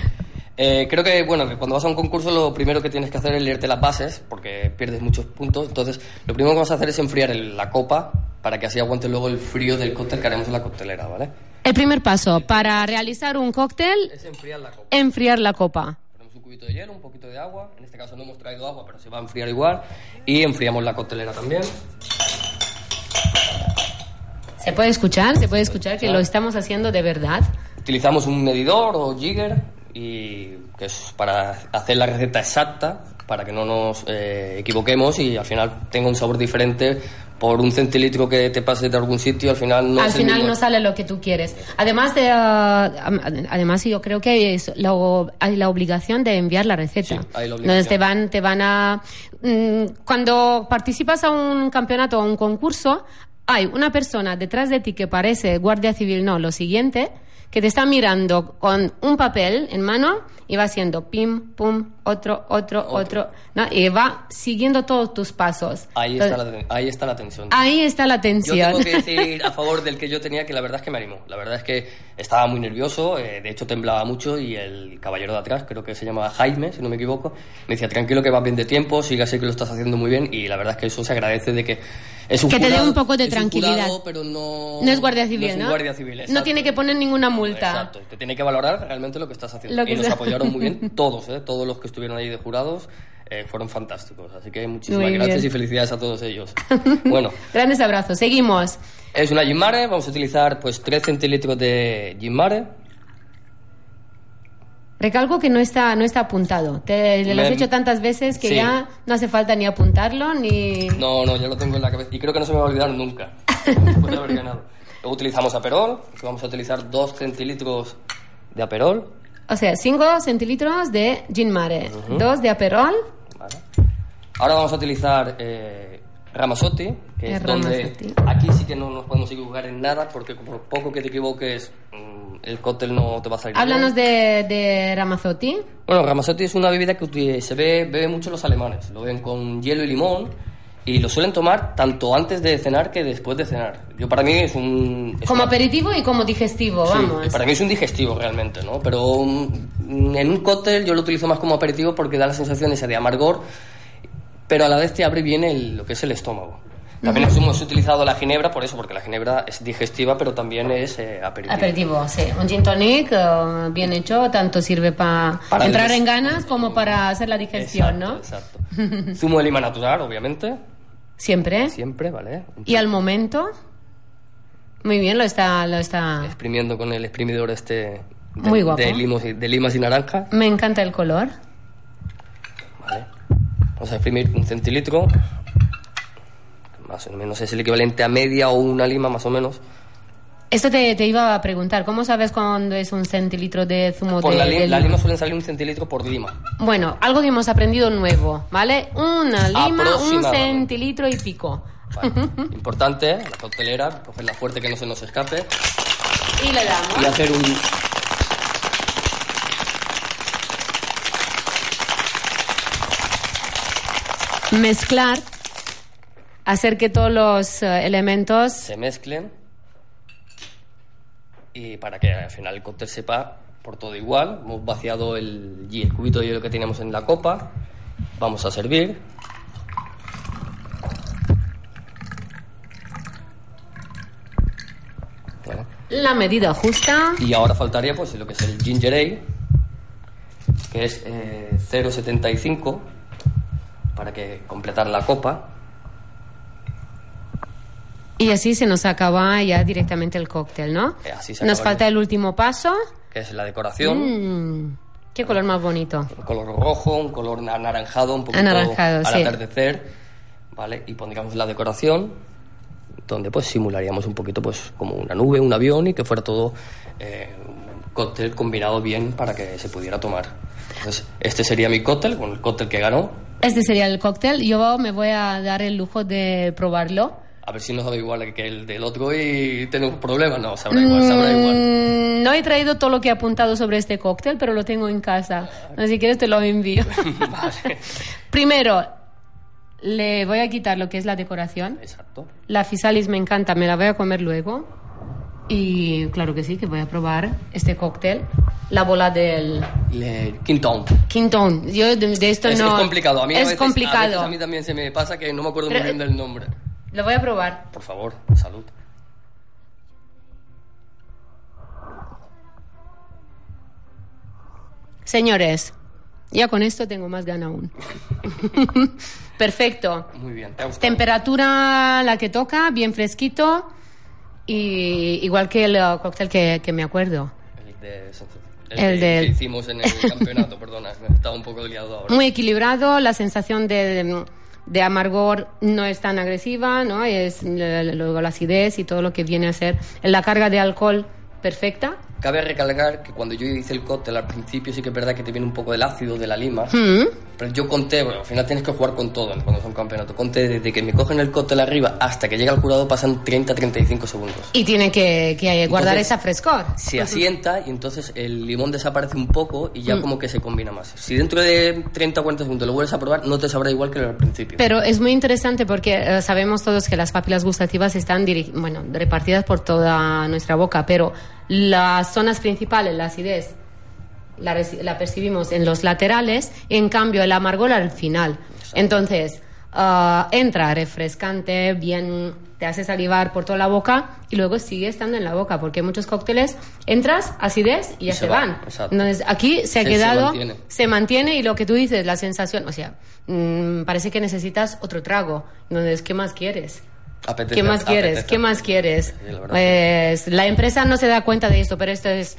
Eh, creo que, bueno, que cuando vas a un concurso lo primero que tienes que hacer es leerte las bases, porque pierdes muchos puntos. Entonces, lo primero que vamos a hacer es enfriar el- la copa para que así aguante luego el frío del cóctel que haremos en la coctelera, ¿vale? El primer paso para realizar un cóctel, Es enfriar la copa. enfriar la copa. Ponemos un cubito de hielo, un poquito de agua. En este caso no hemos traído agua, pero se va a enfriar igual. Y enfriamos la coctelera también. ¿Se puede escuchar? ¿Se puede escuchar que lo estamos haciendo de verdad? Utilizamos un medidor o jigger y que es para hacer la receta exacta para que no nos eh, equivoquemos y al final tenga un sabor diferente por un centilitro que te pase de algún sitio al final no Al final mismo. no sale lo que tú quieres. Además de, am- además yo creo que es hay la obligación de enviar la receta. Sí, hay la Entonces te van, te van a, mm, cuando participas a un campeonato o a un concurso, hay una persona detrás de ti que parece guardia civil, no, lo siguiente, que te está mirando con un papel en mano y va haciendo pim, pum, otro, otro, otro, ¿no? y va siguiendo todos tus pasos. ahí, está Entonces, la, ten- ahí está la tensión ahí está la Yo tensión. tengo que *laughs* decir a favor del que yo tenía que la verdad es que me animó. La verdad es que estaba muy nervioso, eh, de hecho temblaba mucho y el caballero de atrás, creo que se llamaba Jaime, si no me equivoco, me decía tranquilo que vas bien de tiempo, siga así que lo estás haciendo muy bien y la verdad es que eso se agradece de que es un Que te dé jurado- un poco de tranquilidad. jurado, pero no, No es guardia civil, no es ¿no? guardia civil, No tiene que poner ninguna multa. Exacto, te tiene que valorar realmente lo que estás haciendo. Lo que y nos sea. apoyaron muy bien *laughs* todos, ¿eh? todos los que estuvieron ahí de jurados eh, fueron fantásticos. Así que muchísimas Muy gracias bien. y felicidades a todos ellos. *laughs* bueno, Grandes abrazos. Seguimos. es una Gin Mare, vamos a utilizar pues 3 centilitros de Gin Mare. Recalco que no está, no está apuntado. Te lo has hecho tantas veces que Sí. ya no hace falta ni apuntarlo ni. No, no, ya lo tengo en la cabeza y creo que no se me va a olvidar nunca. Después de haber ganado. Luego utilizamos Aperol, que vamos a utilizar 2 centilitros de Aperol. O sea, 5 centilitros de gin mare, 2 de aperol. Vale. Ahora vamos a utilizar eh, Ramazotti, que El es donde Ramazzotti. aquí sí que no nos podemos equivocar en nada, porque por poco que te equivoques mm, el cóctel no te va a salir Háblanos bien. de, de Ramazzotti. Bueno, Ramazzotti es una bebida que se ve, bebe mucho los alemanes. Lo ven con hielo y limón y lo suelen tomar tanto antes de cenar que después de cenar. Yo para mí es un... es Como una- aperitivo y como digestivo, Sí, vamos. para mí es un digestivo realmente, ¿no? Pero en un cóctel yo lo utilizo más como aperitivo porque da la sensación esa de amargor, pero a la vez te abre bien el- lo que es el estómago. También hemos utilizado la ginebra por eso, porque la ginebra es digestiva, pero también es eh, aperitivo. Aperitivo, sí. Un gin tonic eh, bien hecho, tanto sirve pa- Para entrar en ganas como para hacer la digestión, ¿no? Exacto, exacto. Zumo de lima natural, obviamente, Siempre. siempre, ¿vale? Y al momento, muy bien, lo está, lo está. exprimiendo con el exprimidor este de, Muy guapo. de, limos y- de limas y naranja. Me encanta el color. Vale. Vamos a exprimir un centilitro. Más o menos es el equivalente a media o una lima, más o menos. Esto te, te iba a preguntar, ¿cómo sabes cuándo es un centilitro de zumo Por de, la, li- de la lima? lima suelen salir un centilitro por lima. Bueno, algo que hemos aprendido nuevo, ¿vale? Una lima, un centilitro y pico. Vale. *laughs* Importante, la coctelera, cogerla fuerte que no se nos escape. Y le damos. Y hacer un... Mezclar, hacer que todos los eh, elementos se mezclen. Y para que al final el cóctel sepa por todo igual. Hemos vaciado el, y el cubito de hielo que teníamos en la copa. Vamos a servir. La medida justa. Y ahora faltaría pues lo que es el ginger ale, que es eh, 0,75 para que completar la copa. Y así se nos acaba ya directamente el cóctel, ¿no? Eh, así se Nos falta ya. el último paso. que es la decoración. Mm, qué color más bonito. Un color rojo, un color anaranjado, un poquito Anaranjado, al sí. atardecer, ¿vale? Y pondríamos la decoración, donde pues simularíamos un poquito pues como una nube, un avión y que fuera todo eh, un cóctel combinado bien para que se pudiera tomar. Entonces, este sería mi cóctel, con el cóctel que ganó. Este sería el cóctel. Yo me voy a dar el lujo de probarlo. A ver si no sabe igual que el del otro y tenemos problemas. No, sabrá igual, sabrá igual. Mm, no he traído todo lo que he apuntado sobre este cóctel, pero lo tengo en casa. Si quieres te lo envío. *laughs* vale. Primero, le voy a quitar lo que es la decoración. Exacto. La fisalis me encanta, me la voy a comer luego. Y claro que sí, que voy a probar este cóctel. La bola del Le, Quintón. Quintón. Yo de, de esto Es, no... es complicado. A mí a es veces- complicado. A, veces a mí también se me pasa que no me acuerdo Pero- muy bien del nombre. Lo voy a probar. Por favor, salud. Señores, ya con esto tengo más gana aún. *laughs* Perfecto. Muy bien, ¿te ha gustado? Temperatura la que toca, bien fresquito. Y igual que el uh, cóctel que, que me acuerdo. El, de, el, El que, hicimos en el campeonato, *laughs* perdona, me estaba un poco liado ahora. Muy equilibrado, la sensación de, de amargor no es tan agresiva, ¿no? Es luego la acidez y todo lo que viene a ser la carga de alcohol perfecta. Cabe recalcar que cuando yo hice el cóctel al principio sí que es verdad que te viene un poco del ácido de la lima, Mm. Pero yo conté, bueno, al final tienes que jugar con todo cuando es un campeonato, conté desde que me cogen el cóctel arriba hasta que llega el jurado pasan 30-35 segundos. Y tiene que, que guardar Entonces, esa frescor. Se asienta y entonces el limón desaparece un poco y Mm. ya como que se combina más. Si dentro de 30 o 40 segundos lo vuelves a probar, no te sabrá igual que al principio. Pero es muy interesante porque eh, sabemos todos que las papilas gustativas están bueno, repartidas por toda nuestra boca, pero las zonas principales, la acidez, la, percibimos en los laterales, en cambio el amargor al final. Entonces, ah, entra refrescante, bien, te hace salivar por toda la boca y luego sigue estando en la boca, porque muchos cócteles entras, acidez y ya Y se, se va, van. Entonces, aquí se ha Sí, se quedado, mantiene. se mantiene y lo que tú dices, la sensación, o sea, mm, parece que necesitas otro trago. Entonces, ¿qué más quieres? Apetece, ¿Qué más quieres? apetece. ¿Qué más quieres? Sí, la Pues la empresa no se da cuenta de esto, pero esto es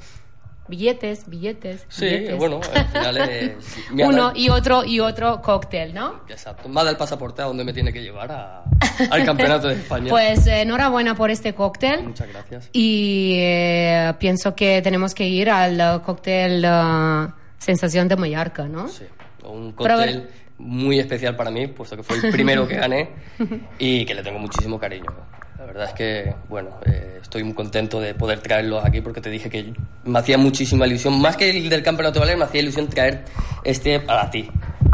billetes, billetes, Sí, billetes. bueno, al final es... *laughs* Uno y otro y otro cóctel, ¿no? Exacto. Me ha dado el pasaporte a donde me tiene que llevar a- al campeonato de España. *laughs* Pues eh, enhorabuena por este cóctel. Muchas gracias. Y eh, pienso que tenemos que ir al eh, cóctel eh, Sensación de Mallorca, ¿no? Sí, un Pero- cóctel muy especial para mí, puesto que fue el primero que *laughs* gané y que le tengo muchísimo cariño. La verdad es que, bueno, eh, estoy muy contento de poder traerlos aquí porque te dije que me hacía muchísima ilusión, más que el del campeonato de Valer, me hacía ilusión traer este para ti.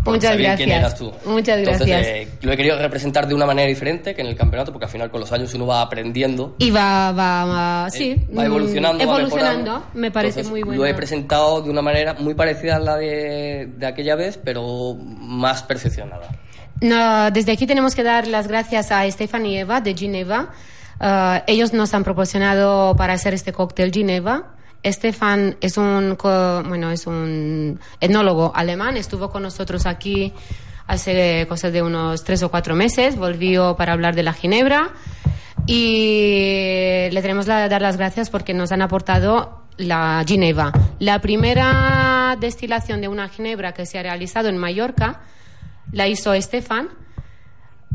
Muchas sabía quién gracias. eras tú. Muchas Entonces, gracias. eh, lo he querido representar de una manera diferente que en el campeonato, porque al final con los años uno va aprendiendo. Y va, va, va- sí, eh, va evolucionando. va evolucionando, me parece Entonces, muy bueno. Lo he presentado de una manera muy parecida a la de, de aquella vez, pero más perfeccionada. No, desde aquí tenemos que dar las gracias a Stefan y Eva de Gineva. Ah, ellos nos han proporcionado para hacer este cóctel Gineva. Stefan es un, bueno, es un etnólogo alemán, estuvo con nosotros aquí hace cosas de unos tres o cuatro meses, volvió para hablar de la ginebra y le tenemos que dar las gracias porque nos han aportado la Gineva. La primera destilación de una ginebra que se ha realizado en Mallorca la hizo Estefan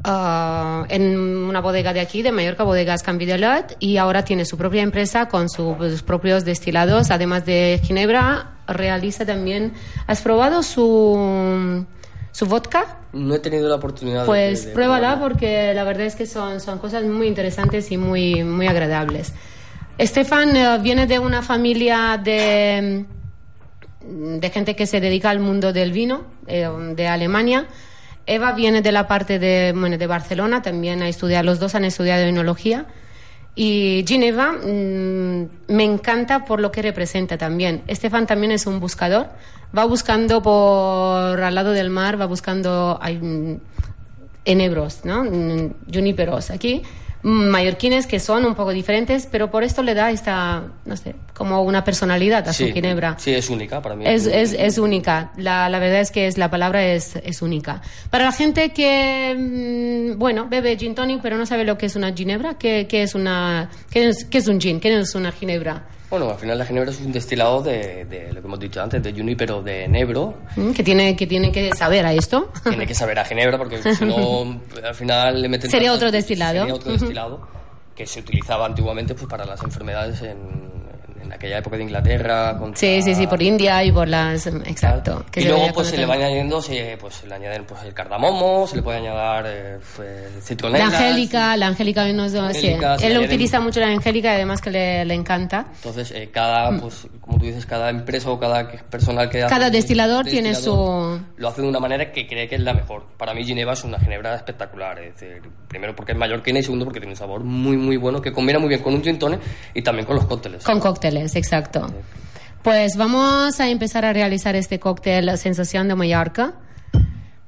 ah, en una bodega de aquí, de Mallorca, Bodegas Campidelot, y ahora tiene su propia empresa con su- sus propios destilados. Además de Ginebra, realiza también... ¿Has probado su, su vodka? No he tenido la oportunidad de- Pues de pruébala probarla. porque la verdad es que son, son cosas muy interesantes y muy, muy agradables. Estefan eh, viene de una familia de, de gente que se dedica al mundo del vino, eh, de Alemania. Eva viene de la parte de, bueno, de Barcelona, también ha estudiado, los dos han estudiado enología. Y Gineva mm, me encanta por lo que representa también. Estefan también es un buscador, va buscando por al lado del mar, va buscando hay, mm, enebros, ¿no? Mm, Juníperos aquí, mm, mallorquines que son un poco diferentes, pero por esto le da esta, no sé, como una personalidad a su Sí, ginebra. Sí, es única para mí. Es, es, es única. La, la verdad es que es, la palabra es, es única. Para la gente que, mm, bueno, bebe gin tonic, pero no sabe lo que es una ginebra, ¿qué, qué es, una, qué, es, qué es un gin? ¿Qué es una ginebra? Bueno, al final la ginebra es un destilado de, de lo que hemos dicho antes, de junípero de enebro. ¿Mm? Que tiene, que tiene que saber a esto. Tiene que saber a ginebra porque si no, *laughs* al final le meten... Sería otro destilado. Sería otro destilado que se utilizaba antiguamente pues para las enfermedades en, en aquella época de Inglaterra. contra- Sí, sí, sí, por India y por las... Exacto. que y se luego pues se le otra- va añadiendo, se, pues se le añaden pues el cardamomo, se le puede añadir eh, pues, La angélica, la angélica, no, sí, Angélica, se él le utiliza mucho la angélica y además que le, le encanta. Entonces, eh, cada, pues, como tú dices, cada empresa o cada personal que hace Cada un destilador tiene destilador Lo hace de una manera que cree que es la mejor. Para mí, Ginebra es una ginebra espectacular. Es decir, primero porque es mallorquina y segundo porque tiene un sabor muy, muy bueno que combina muy bien con un gin tonic y también con los cócteles. Con cócteles, exacto. Pues vamos a empezar a realizar este cóctel Sensación de Mallorca.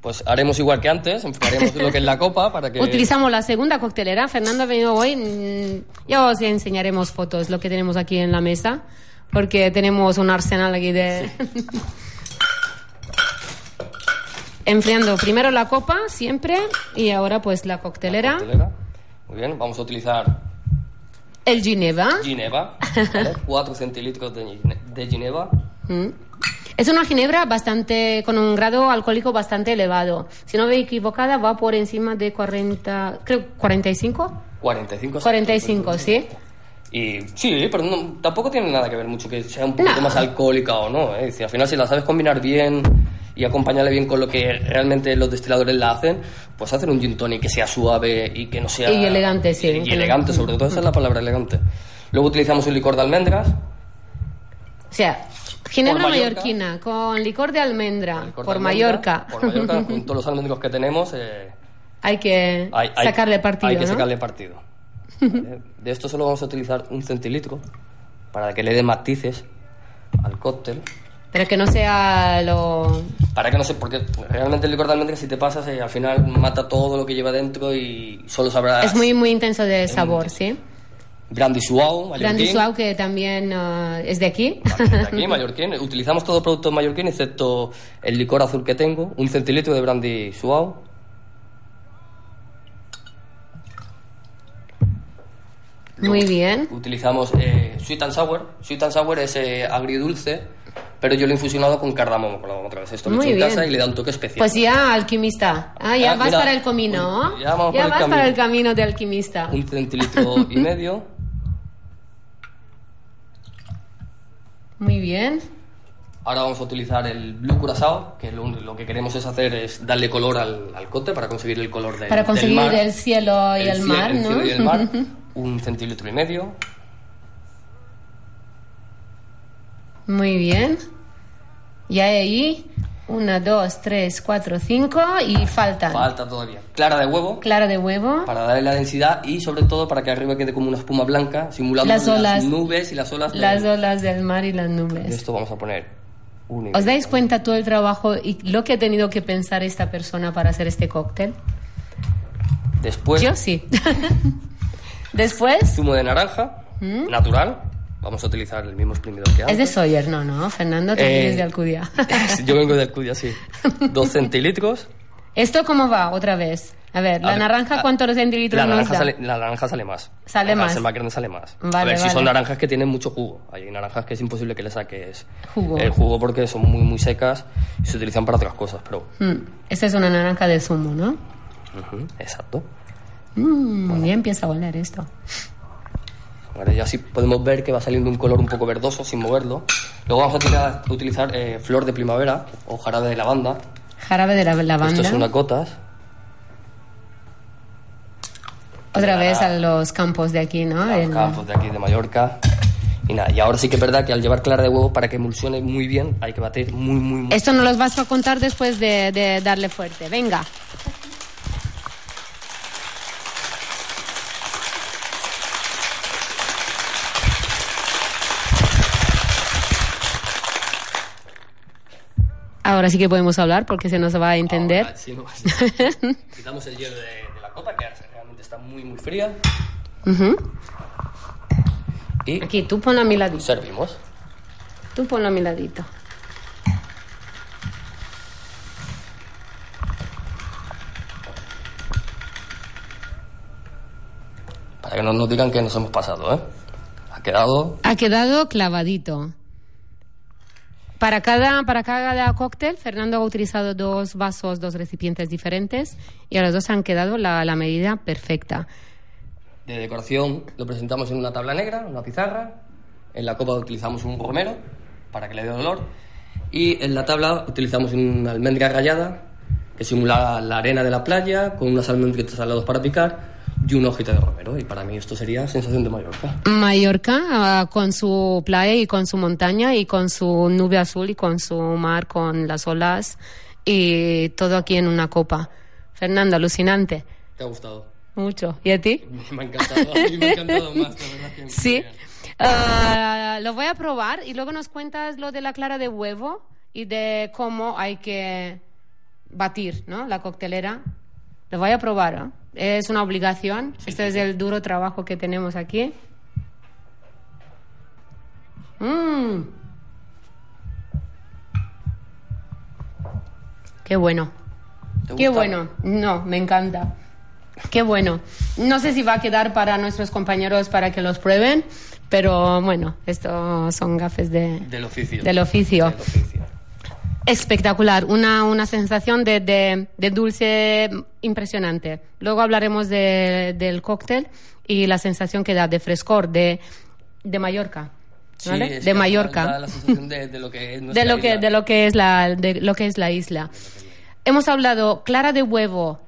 Pues haremos igual que antes, enfocaremos lo que es la copa para que... Utilizamos la segunda coctelera. Fernando ha venido hoy. mm, Ya os enseñaremos fotos, lo que tenemos aquí en la mesa, porque tenemos un arsenal aquí de... *laughs* Enfriando primero la copa, siempre, y ahora pues la coctelera. coctelera. Muy bien, vamos a utilizar El Gineva. Ginebra, ¿vale? *laughs* 4 centilitros de, gine- de Ginebra. Mm. Es una ginebra bastante con un grado alcohólico bastante elevado. Si no me equivocada, va por encima de 40, creo 45. 45 45, sí. Y sí, pero no- tampoco tiene nada que ver mucho que sea un poquito No. más alcohólica o no. ¿eh? Decir, al final, si la sabes combinar bien y acompañarle bien con lo que realmente los destiladores la hacen, pues hacen un gin tonic que sea suave y que no sea. Y elegante, sí. Y, y elegante, sobre todo, esa es la palabra elegante. Luego utilizamos un licor de almendras. O sea, ginebra Mallorca. mallorquina con licor de almendra licor de por almendra, Mallorca. Por Mallorca, *laughs* con todos los almendricos que tenemos. eh, hay que hay, hay- sacarle partido, Hay que ¿no? sacarle partido. ¿vale? De esto solo vamos a utilizar un centilitro para que le dé matices al cóctel. Pero que no sea lo... Para que no sé, porque realmente el licor de almendra, si te pasas, eh, al final mata todo lo que lleva dentro y solo sabrás. Es muy, muy intenso de sabor. ¿sí? Brandy Suau, Brandy. Suau, que también eh, es de aquí. De aquí, *laughs* mallorquín. Utilizamos todo producto mallorquín, excepto el licor azul que tengo, un centilitro de brandy Suau. Muy bien. Utilizamos eh, sweet and sour. Sweet and sour es eh, agridulce, pero yo lo he infusionado con cardamomo, con la otra vez. Esto lo he Muy hecho en bien. casa y le da un toque especial. Pues ya, alquimista. Ah, ya Ah, vas mira, para el camino. ya vamos por el vas camino. para el camino de alquimista. Un centilitro y *laughs* medio. Muy bien. Ahora vamos a utilizar el blue curazao, que lo, lo que queremos es hacer es darle color al, al cote para conseguir el color del, Para del conseguir mar. el cielo y el, cie- mar, el ¿no? cielo y el mar. *laughs* un centilitro y medio. Muy bien. Y ahí, una, dos, tres, cuatro, cinco y faltan. Falta todavía. Clara de huevo Clara de huevo. para darle la densidad y sobre todo para que arriba quede como una espuma blanca, simulando Las olas. nubes y las olas. de- Las olas del mar y las nubes. esto vamos a poner un ¿Os dais cuenta todo el trabajo y lo que ha tenido que pensar esta persona para hacer este cóctel? Después, Yo sí. *laughs* Después, zumo de naranja, natural. Vamos a utilizar el mismo exprimidor que ¿Mm? es antes. de Sawyer, no, no, Fernando, tú Eh, de Alcudia. *laughs* Yo vengo de Alcudia, sí. Dos *laughs* centilitros. ¿Esto cómo va otra vez? A ver, la A ver, naranja, a- ¿cuántos centilitros La nos naranja, da? sale, la naranja sale más. Sale Al más. más grande sale más. a Vale, ver, si vale. son naranjas que tienen mucho jugo. Hay naranjas que es imposible que le saques Jugo. el jugo porque son muy, muy secas y se utilizan para otras cosas, pero... Mm, Esta es una naranja de zumo, ¿no? Ujú, exacto. Mm, Ya empieza a oler esto. Ahora ya sí podemos ver que va saliendo un color un poco verdoso sin moverlo. Luego vamos a tirar- a utilizar eh, flor de primavera o jarabe de lavanda. Jarabe de la lavanda. Esto es una cotas. Otra Nada. vez a los campos de aquí, ¿no? a los El- campos de aquí de Mallorca. Y nada, y ahora sí que es verdad que al llevar clara de huevo, para que emulsione muy bien, hay que batir muy, muy, muy. Esto nos los vas a contar después de, de darle fuerte. Venga. Ahora sí que podemos hablar porque se nos va a entender. Ahora sí, no ser. *laughs* Quitamos el hielo de, de la copa, que realmente está muy, muy fría. Ujú. Y Aquí, tú ponlo a mi ladito. servimos. Tú ponlo a mi ladito. Para que no nos digan que nos hemos pasado, ¿eh? Ha quedado. Ha quedado clavadito. Para cada, para cada cóctel, Fernando ha utilizado dos vasos, dos recipientes diferentes y a los dos han quedado la, la medida perfecta. De decoración lo presentamos en una tabla negra, una pizarra. En la copa utilizamos un romero para que le dé olor. Y en la tabla utilizamos una almendra rallada que simula la arena de la playa con unas almendritas al lado para picar y una hojita de romero. Y para mí esto sería sensación de Mallorca. Mallorca, ah, con su playa y con su montaña y con su nube azul y con su mar, con las olas y todo aquí en una copa. Fernando, alucinante. ¿Te ha gustado? Mucho. ¿Y a ti? *laughs* Me ha encantado. A mí me ha encantado más, la verdad. Que Sí. Ah, lo voy a probar y luego nos cuentas lo de la clara de huevo y de cómo hay que batir, ¿no? La coctelera. Lo voy a probar, ¿no? Es una obligación. este es el duro trabajo que tenemos aquí. Mm. Qué bueno. ¿Te Qué bueno. No, me encanta. Qué bueno. No sé si va a quedar para nuestros compañeros para que los prueben, pero bueno, estos son gafes de, Del oficio. del oficio. Del oficio. Espectacular, una, una sensación de, de- de dulce impresionante. Luego hablaremos de- del cóctel y la sensación que da de frescor, de, de Mallorca. Sí, ¿vale? es de que Mallorca. Da la sensación de, de lo que es *laughs* de nuestra lo que isla. de lo que es la de lo que es la isla. Hemos hablado clara de huevo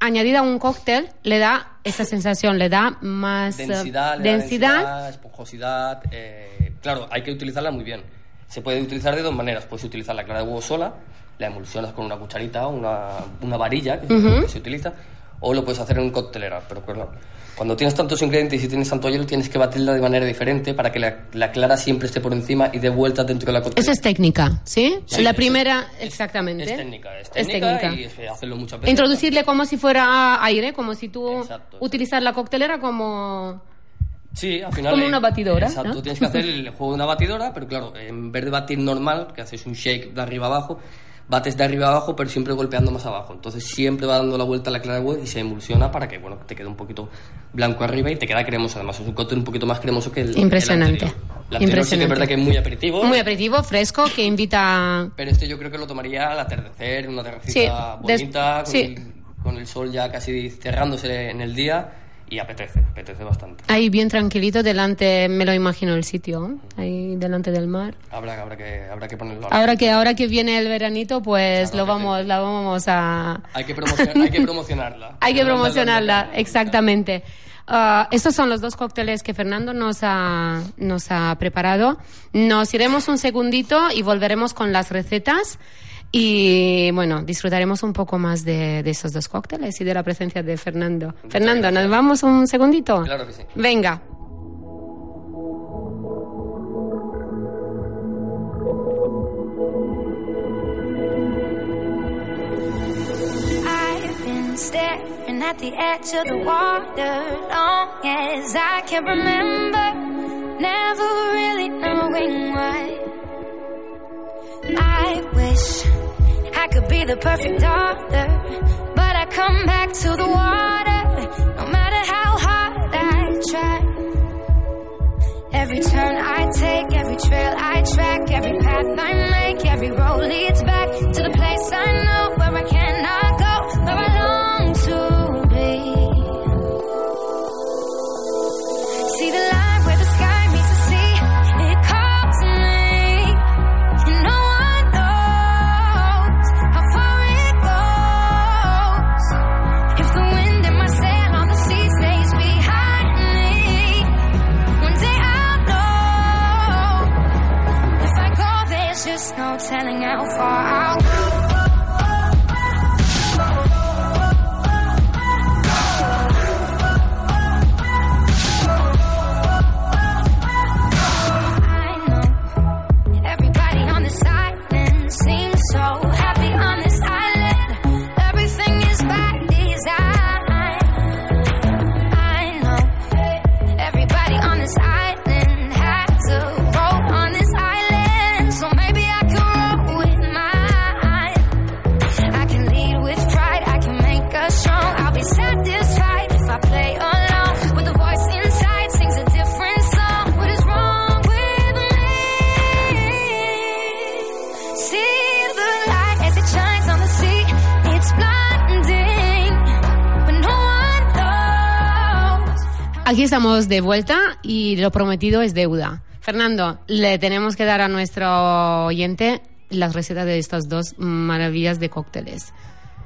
añadida a un cóctel le da esa sensación, le da más densidad, densidad. densidad, esponjosidad. eh, claro, hay que utilizarla muy bien. Se puede utilizar de dos maneras. Puedes utilizar la clara de huevo sola, la emulsionas con una cucharita o una, una varilla que, se- Ujú. que se utiliza, o lo puedes hacer en un coctelera. Pero claro, cuando tienes tantos ingredientes y tienes tanto hielo, tienes que batirla de manera diferente para que la, la clara siempre esté por encima y de vuelta dentro de la coctelera. Eso es técnica, ¿sí? Sí, la eso primera, es- exactamente. Es técnica, es técnica, y es que hacerlo muchas veces. Introducirle como si fuera aire, como si tú Exacto, utilizar la coctelera como Sí, al final. Como eh, una batidora, Exacto, ¿no? tienes que hacer el juego de una batidora, pero claro, en vez de batir normal, que haces un shake de arriba abajo, bates de arriba abajo, pero siempre golpeando más abajo. Entonces siempre va dando la vuelta a la clara de huevo y se emulsiona para que, bueno, te quede un poquito blanco arriba y te queda cremoso. Además, es un cóctel un poquito más cremoso que el. el Impresionante. anterior. El anterior sí que es verdad que es muy aperitivo. muy aperitivo, fresco, que invita Pero este yo creo que lo tomaría al atardecer, en una terracita Sí, des- bonita, con, sí. el, con el sol ya casi cerrándose en el día y apetece, apetece bastante. Ahí bien tranquilito delante, me lo imagino el sitio, ahí delante del mar. Habrá, habrá, que, habrá que ponerlo. Ahora que, ahora que viene el veranito, pues lo vamos, la vamos a... Hay que, promocion- hay que *laughs* promocionarla. Hay que promocionarla, exactamente. Ah, estos son los dos cócteles que Fernando nos ha, nos ha preparado. Nos iremos un segundito y volveremos con las recetas. Y bueno, disfrutaremos un poco más de, de esos dos cócteles y de la presencia de Fernando. Fernando, ¿nos vamos un segundito? Claro que sí. Venga. I've been staring at the edge of the water long as I can remember, never really knowing why. I wish I could be the perfect daughter, but I come back to the water no matter how hard I try. Every turn I take, every trail I track, every path I make, every road leads back to the place I know where I cannot telling how far. I estamos de vuelta y lo prometido es deuda. Fernando, le tenemos que dar a nuestro oyente las recetas de estas dos maravillas de cócteles.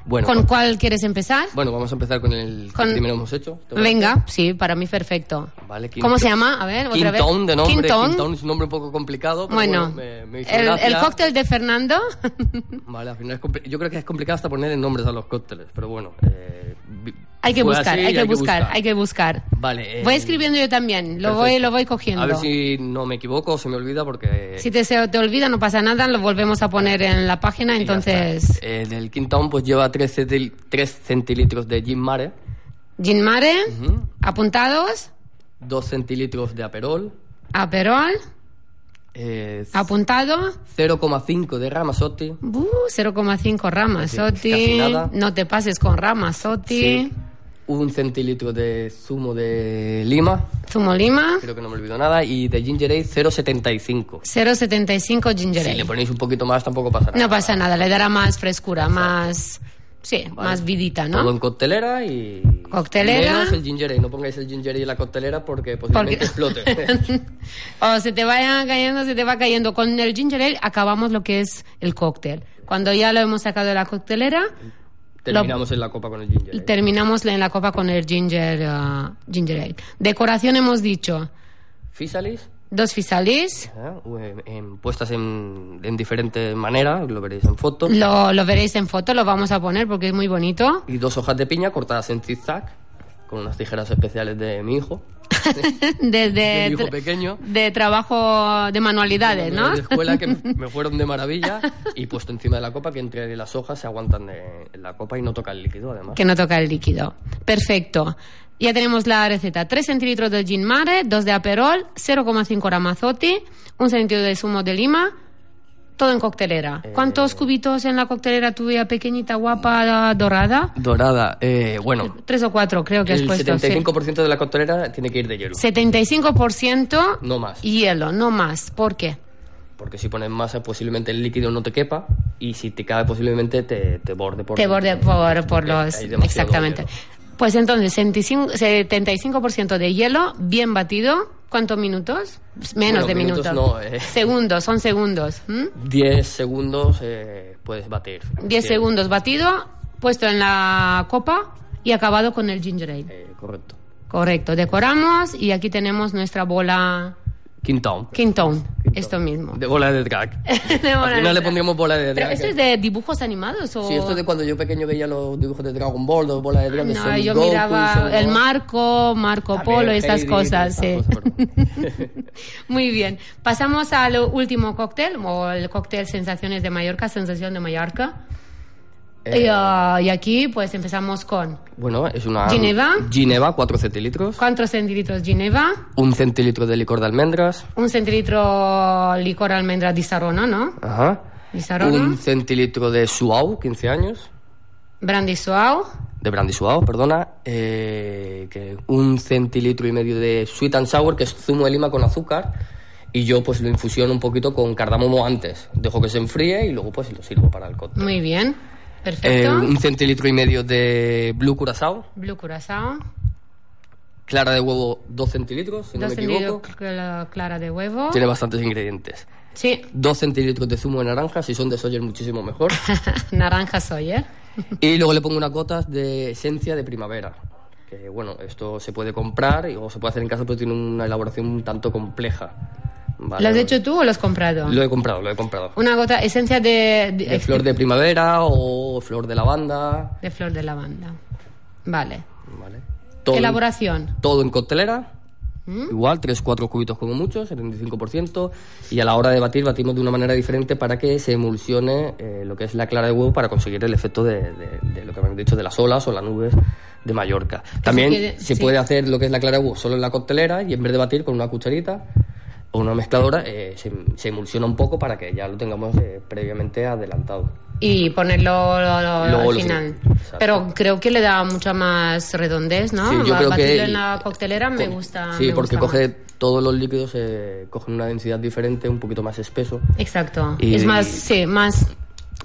Bueno, ¿Con cuál quieres empezar? bueno, vamos a empezar con el que Con- primero hemos hecho. Venga, sí, para mí perfecto. Vale, ¿Cómo se llama? A ver, otra King vez. De nombre. King Town es un nombre un poco complicado, pero Bueno, bueno, me, me el, el cóctel de Fernando. Vale, al final es yo creo que es complicado hasta poner nombres a los cócteles, pero bueno. eh, hay que buscar, así, hay que buscar, hay que buscar. Vale. eh, Voy escribiendo yo también, lo voy, lo voy cogiendo. A ver si no me equivoco o se me olvida porque... Si te, se te olvida, no pasa nada, lo volvemos a poner en la página, y entonces... Eh, del King Town pues lleva 3, centilitros de gin mare, Gin Mare, ujú, apuntados, 2 centilitros de aperol, Aperol, eh, apuntado, 0,5 de ramazotti, uh, 0,5 Ramazotti, no te pases con Ramazotti, sí, un centilitro de zumo de lima, zumo lima, creo que no me olvido nada, y de ginger ale 0,75. 0,75 ginger Si ale. le ponéis un poquito más tampoco pasa nada. No pasa nada, le dará más frescura, más... Sí, Vale. más vidita, Todo ¿no? en coctelera y... Coctelera. Menos el ginger ale. No pongáis el ginger ale en la coctelera porque posiblemente Porque- explote. *laughs* o se te vaya cayendo, se te va cayendo. Con el ginger ale acabamos lo que es el cóctel. Cuando ya lo hemos sacado de la coctelera, Terminamos en la copa con el ginger ale. terminamos en la copa con el ginger, ah, ginger ale. Decoración hemos dicho Fisalis, dos fisalis. en- en- puestas en, en diferente manera, lo veréis en foto. Lo, lo veréis en foto, lo vamos a poner porque es muy bonito. Y dos hojas de piña cortadas en zigzag con unas tijeras especiales de mi hijo. De, de, De mi hijo tra- pequeño. de trabajo de manualidades, ¿no? De escuela que *laughs* me fueron de maravilla y puesto encima de la copa que entre las hojas se aguantan de- en la copa y no toca el líquido además. que no toca el líquido. Perfecto. Ya tenemos la receta. 3 centilitros de gin mare, 2 de aperol, 0,5 ramazotti, 1 centilitro de zumo de lima, todo en coctelera. Eh. ¿Cuántos cubitos en la coctelera tuya pequeñita, guapa, dorada? Dorada, eh, bueno, Tres o cuatro, creo que has el puesto. sí. 75% de la coctelera tiene que ir de hielo. 75% No más. hielo, no más. ¿Por qué? Porque si pones masa, posiblemente el líquido no te quepa y si te cabe, posiblemente te, te borde por Te borde por, por los... Exactamente. hielo. Pues entonces, 75 75% de hielo, bien batido. ¿Cuántos minutos? Menos Bueno, de minutos minutos. no, eh. Segundos, son segundos. ¿m? 10 segundos eh, puedes batir. 10 Sí, segundos batido, puesto en la copa y acabado con el ginger ale. eh, correcto. Correcto, decoramos y aquí tenemos nuestra bola King Tone, esto mismo. De bola de drag. *laughs* De bola Al de final le drag. pondríamos bola de ¿Pero drag. esto es de dibujos animados o...? Sí, esto es de cuando yo pequeño veía los dibujos de Dragon Ball, de bola de drag. de No, Son yo Goku, miraba el. Marco, Marco Polo, estas Heidi, cosas, sí. cosas. *laughs* Muy bien. Pasamos al último cóctel, o el cóctel Sensaciones de Mallorca, Sensación de Mallorca. Eh, Y, ah, y aquí pues empezamos con Bueno, es una... Ginebra. Ginebra, 4 centilitros. ¿cuántos centilitros Gineva? Un centilitro de licor de almendras. Un centilitro licor almendra di Sarona, ¿no? Ajá. Di Sarona. Un centilitro de Suau, 15 años. Brandy Suau. De brandy Suau, perdona. Eh, que un centilitro y medio de sweet and sour, que es zumo de lima con azúcar. Y yo pues lo infusiono un poquito con cardamomo antes. Dejo que se enfríe y luego pues lo sirvo para el cóctel. Muy bien. Eh, Perfecto. un centilitro y medio de blue curacao. Blue Curazao. Clara de huevo, 2 centilitros, si no Dos me equivoco. cl- clara de huevo. Tiene bastantes ingredientes. Sí. 2 centilitros de zumo de naranja, si son de Sawyer muchísimo mejor. *laughs* Naranja Sawyer. y luego le pongo unas gotas de esencia de primavera. Que bueno, esto se puede comprar y- o se puede hacer en casa, pero tiene una elaboración un tanto compleja. ¿Vale? ¿Lo has hecho tú o lo has comprado? Lo he comprado, lo he comprado. Una gota, esencia de, de, De flor de primavera o flor de lavanda. de flor de lavanda. Vale. ¿vale? Todo, en, Elaboración. todo en coctelera. ¿Mm? Igual, 3-4 cubitos como mucho, 75%. Y a la hora de batir, batimos de una manera diferente para que se emulsione eh, lo que es la clara de huevo para conseguir el efecto de, de- de lo que me han dicho de las olas o las nubes de Mallorca. También quede- se sí. puede hacer lo que es la clara de huevo solo en la coctelera y en vez de batir con una cucharita o una mezcladora, eh, se, se emulsiona un poco para que ya lo tengamos eh, previamente adelantado. Y ponerlo lo- lo- Luego al final. exacto. Pero creo que le da mucha más redondez, ¿no? Sí, yo creo que en la coctelera me gusta. Sí, me porque gusta coge más. todos los líquidos, eh, cogen una densidad diferente, un poquito más espeso. Exacto. Y- Es más, sí, más,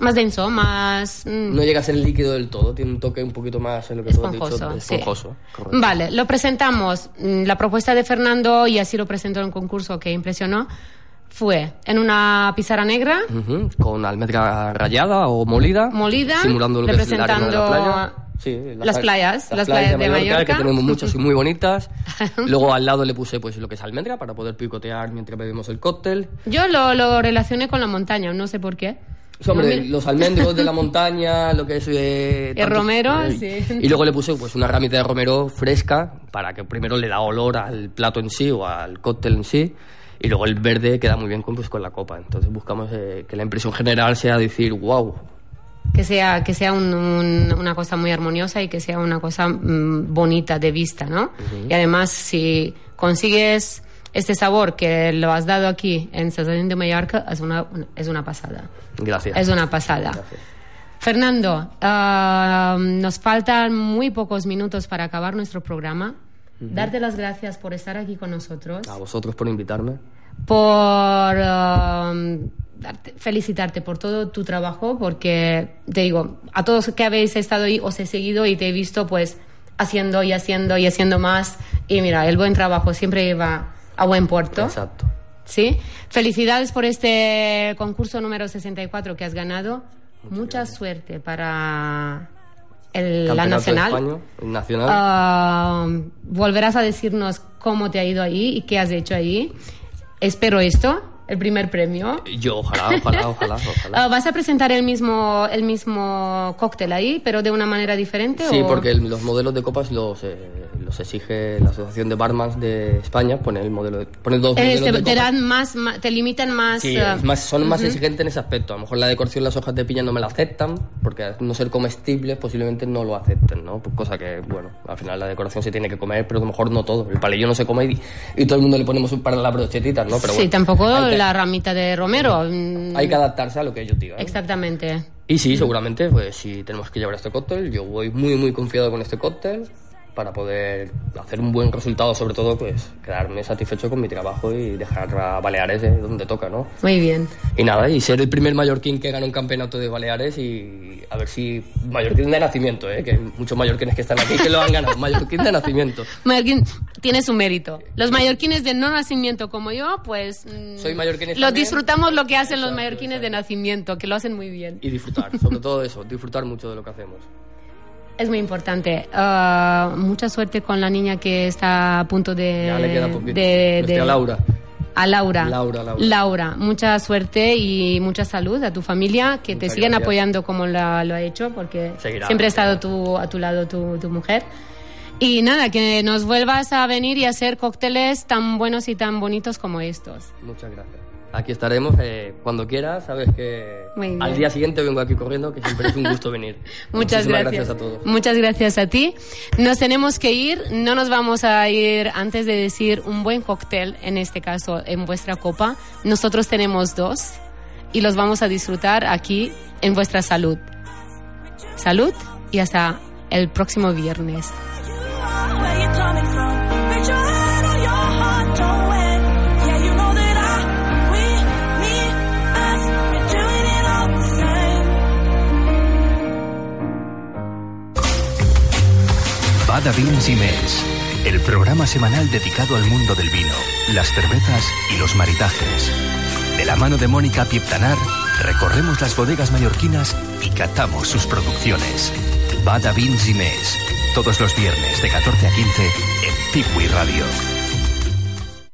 más denso, más. mm, No llega a ser líquido del todo, tiene un toque un poquito más en lo que tú has dicho, esponjoso. sí. esponjoso. Vale, lo presentamos. Mm, La propuesta de Fernando, y así lo presentó en un concurso que impresionó, fue en una pizarra negra, Ujú, Con almendra rallada o molida. Molida, Simulando lo que es la arena de la representando playa. Sí, las pla- playas, las playas de Mallorca. Que tenemos muchas y muy bonitas. *laughs* Luego al lado le puse pues lo que es almendra para poder picotear mientras bebemos el cóctel. yo lo, lo relacioné con la montaña, no sé por qué. Hombre, Mira. los almendros de la montaña, lo que es... eh, El tantos- romero, eh, sí. Y luego le puse pues una ramita de romero fresca para que primero le da olor al plato en sí o al cóctel en sí. Y luego el verde queda muy bien con, pues, con la copa. Entonces buscamos eh, que la impresión general sea decir, wow, Que sea, que sea un- un- una cosa muy armoniosa y que sea una cosa mm, bonita de vista, ¿no? Y además, si consigues este sabor que lo has dado aquí en Sensación de Mallorca, es una, es una pasada. gracias. Es una pasada. Gracias. Fernando, ah, nos faltan muy pocos minutos para acabar nuestro programa. Darte las gracias por estar aquí con nosotros, A vosotros por invitarme. por ah, darte- felicitarte por todo tu trabajo, porque te digo, a todos que habéis estado ahí os he seguido y te he visto pues haciendo y haciendo y haciendo más. Y mira, el buen trabajo siempre lleva a buen puerto. Exacto. ¿Sí? Felicidades por este concurso número 64 que has ganado. Mucha suerte para el, la Campeonato de nacional. España, el nacional. Ah, volverás a decirnos cómo te ha ido ahí y qué has hecho ahí. Espero esto, el primer premio. Yo, ojalá, ojalá, *laughs* ojalá, ojalá. Ah, ¿Vas a presentar el mismo, el mismo cóctel ahí, pero de una manera diferente? Sí, o- porque el- los modelos de copas los, eh, los exige la Asociación de Barmans de España, pone el modelo de, pone dos Eh, modelos te, de te copas. dan más, te limitan más. Sí, es más- son más exigentes en ese aspecto. A lo mejor la decoración, las hojas de piña no me la aceptan, porque al no ser comestibles posiblemente no lo acepten, ¿no? Pues cosa que, bueno, al final la decoración se tiene que comer, pero a lo mejor no todo. El palillo no se come y, y todo el mundo le ponemos un par de las brochetitas, ¿no? Pero sí, bueno, tampoco la ramita de Romero. mm, hay que adaptarse a lo que ellos digan. Exactamente. Y sí, seguramente, pues si tenemos que llevar este cóctel, yo voy muy, muy confiado con este cóctel, para poder hacer un buen resultado, sobre todo, pues quedarme satisfecho con mi trabajo y dejar a Baleares de donde toca, ¿no? Muy bien. Y nada, y ser el primer mallorquín que gana un campeonato de Baleares y a ver si mallorquín de nacimiento, ¿eh? que hay muchos mallorquines que están aquí que lo han ganado, *laughs* mallorquín de nacimiento. Mallorquín tiene su mérito. Los mallorquines de no nacimiento como yo, pues mm, Soy mallorquines lo también. disfrutamos lo que hacen los Exacto, mallorquines de nacimiento, que lo hacen muy bien. Y disfrutar, sobre todo eso, disfrutar mucho de lo que hacemos. Es muy importante. Ah, mucha suerte con la niña que está a punto de... Ya le queda poquito. de- de- a Laura. A Laura. Laura, Laura. Laura, mucha suerte y mucha salud a tu familia, que te sigan gracias. apoyando como la- lo ha hecho, porque Seguirá, siempre ha estado tu- a tu lado tu, tu mujer. Y nada, que nos vuelvas a venir y hacer cócteles tan buenos y tan bonitos como estos. Muchas gracias. Aquí estaremos eh, cuando quieras, sabes que al día siguiente vengo aquí corriendo, que siempre es un gusto venir. *laughs* Muchas Muchísimas gracias. a todos. Muchas gracias a ti. Nos tenemos que ir. No nos vamos a ir antes de decir un buen cóctel, en este caso en vuestra copa. Nosotros tenemos dos y los vamos a disfrutar aquí en vuestra salud. Salud y hasta el próximo viernes. Same. Bada Vins y Més, el programa semanal dedicado al mundo del vino, las cervezas y los maritajes. De la mano de Mónica Pieptanar, recorremos las bodegas mallorquinas y catamos sus producciones. Bada Vins y Més, todos los viernes de 14 a 15 en Piwi Radio.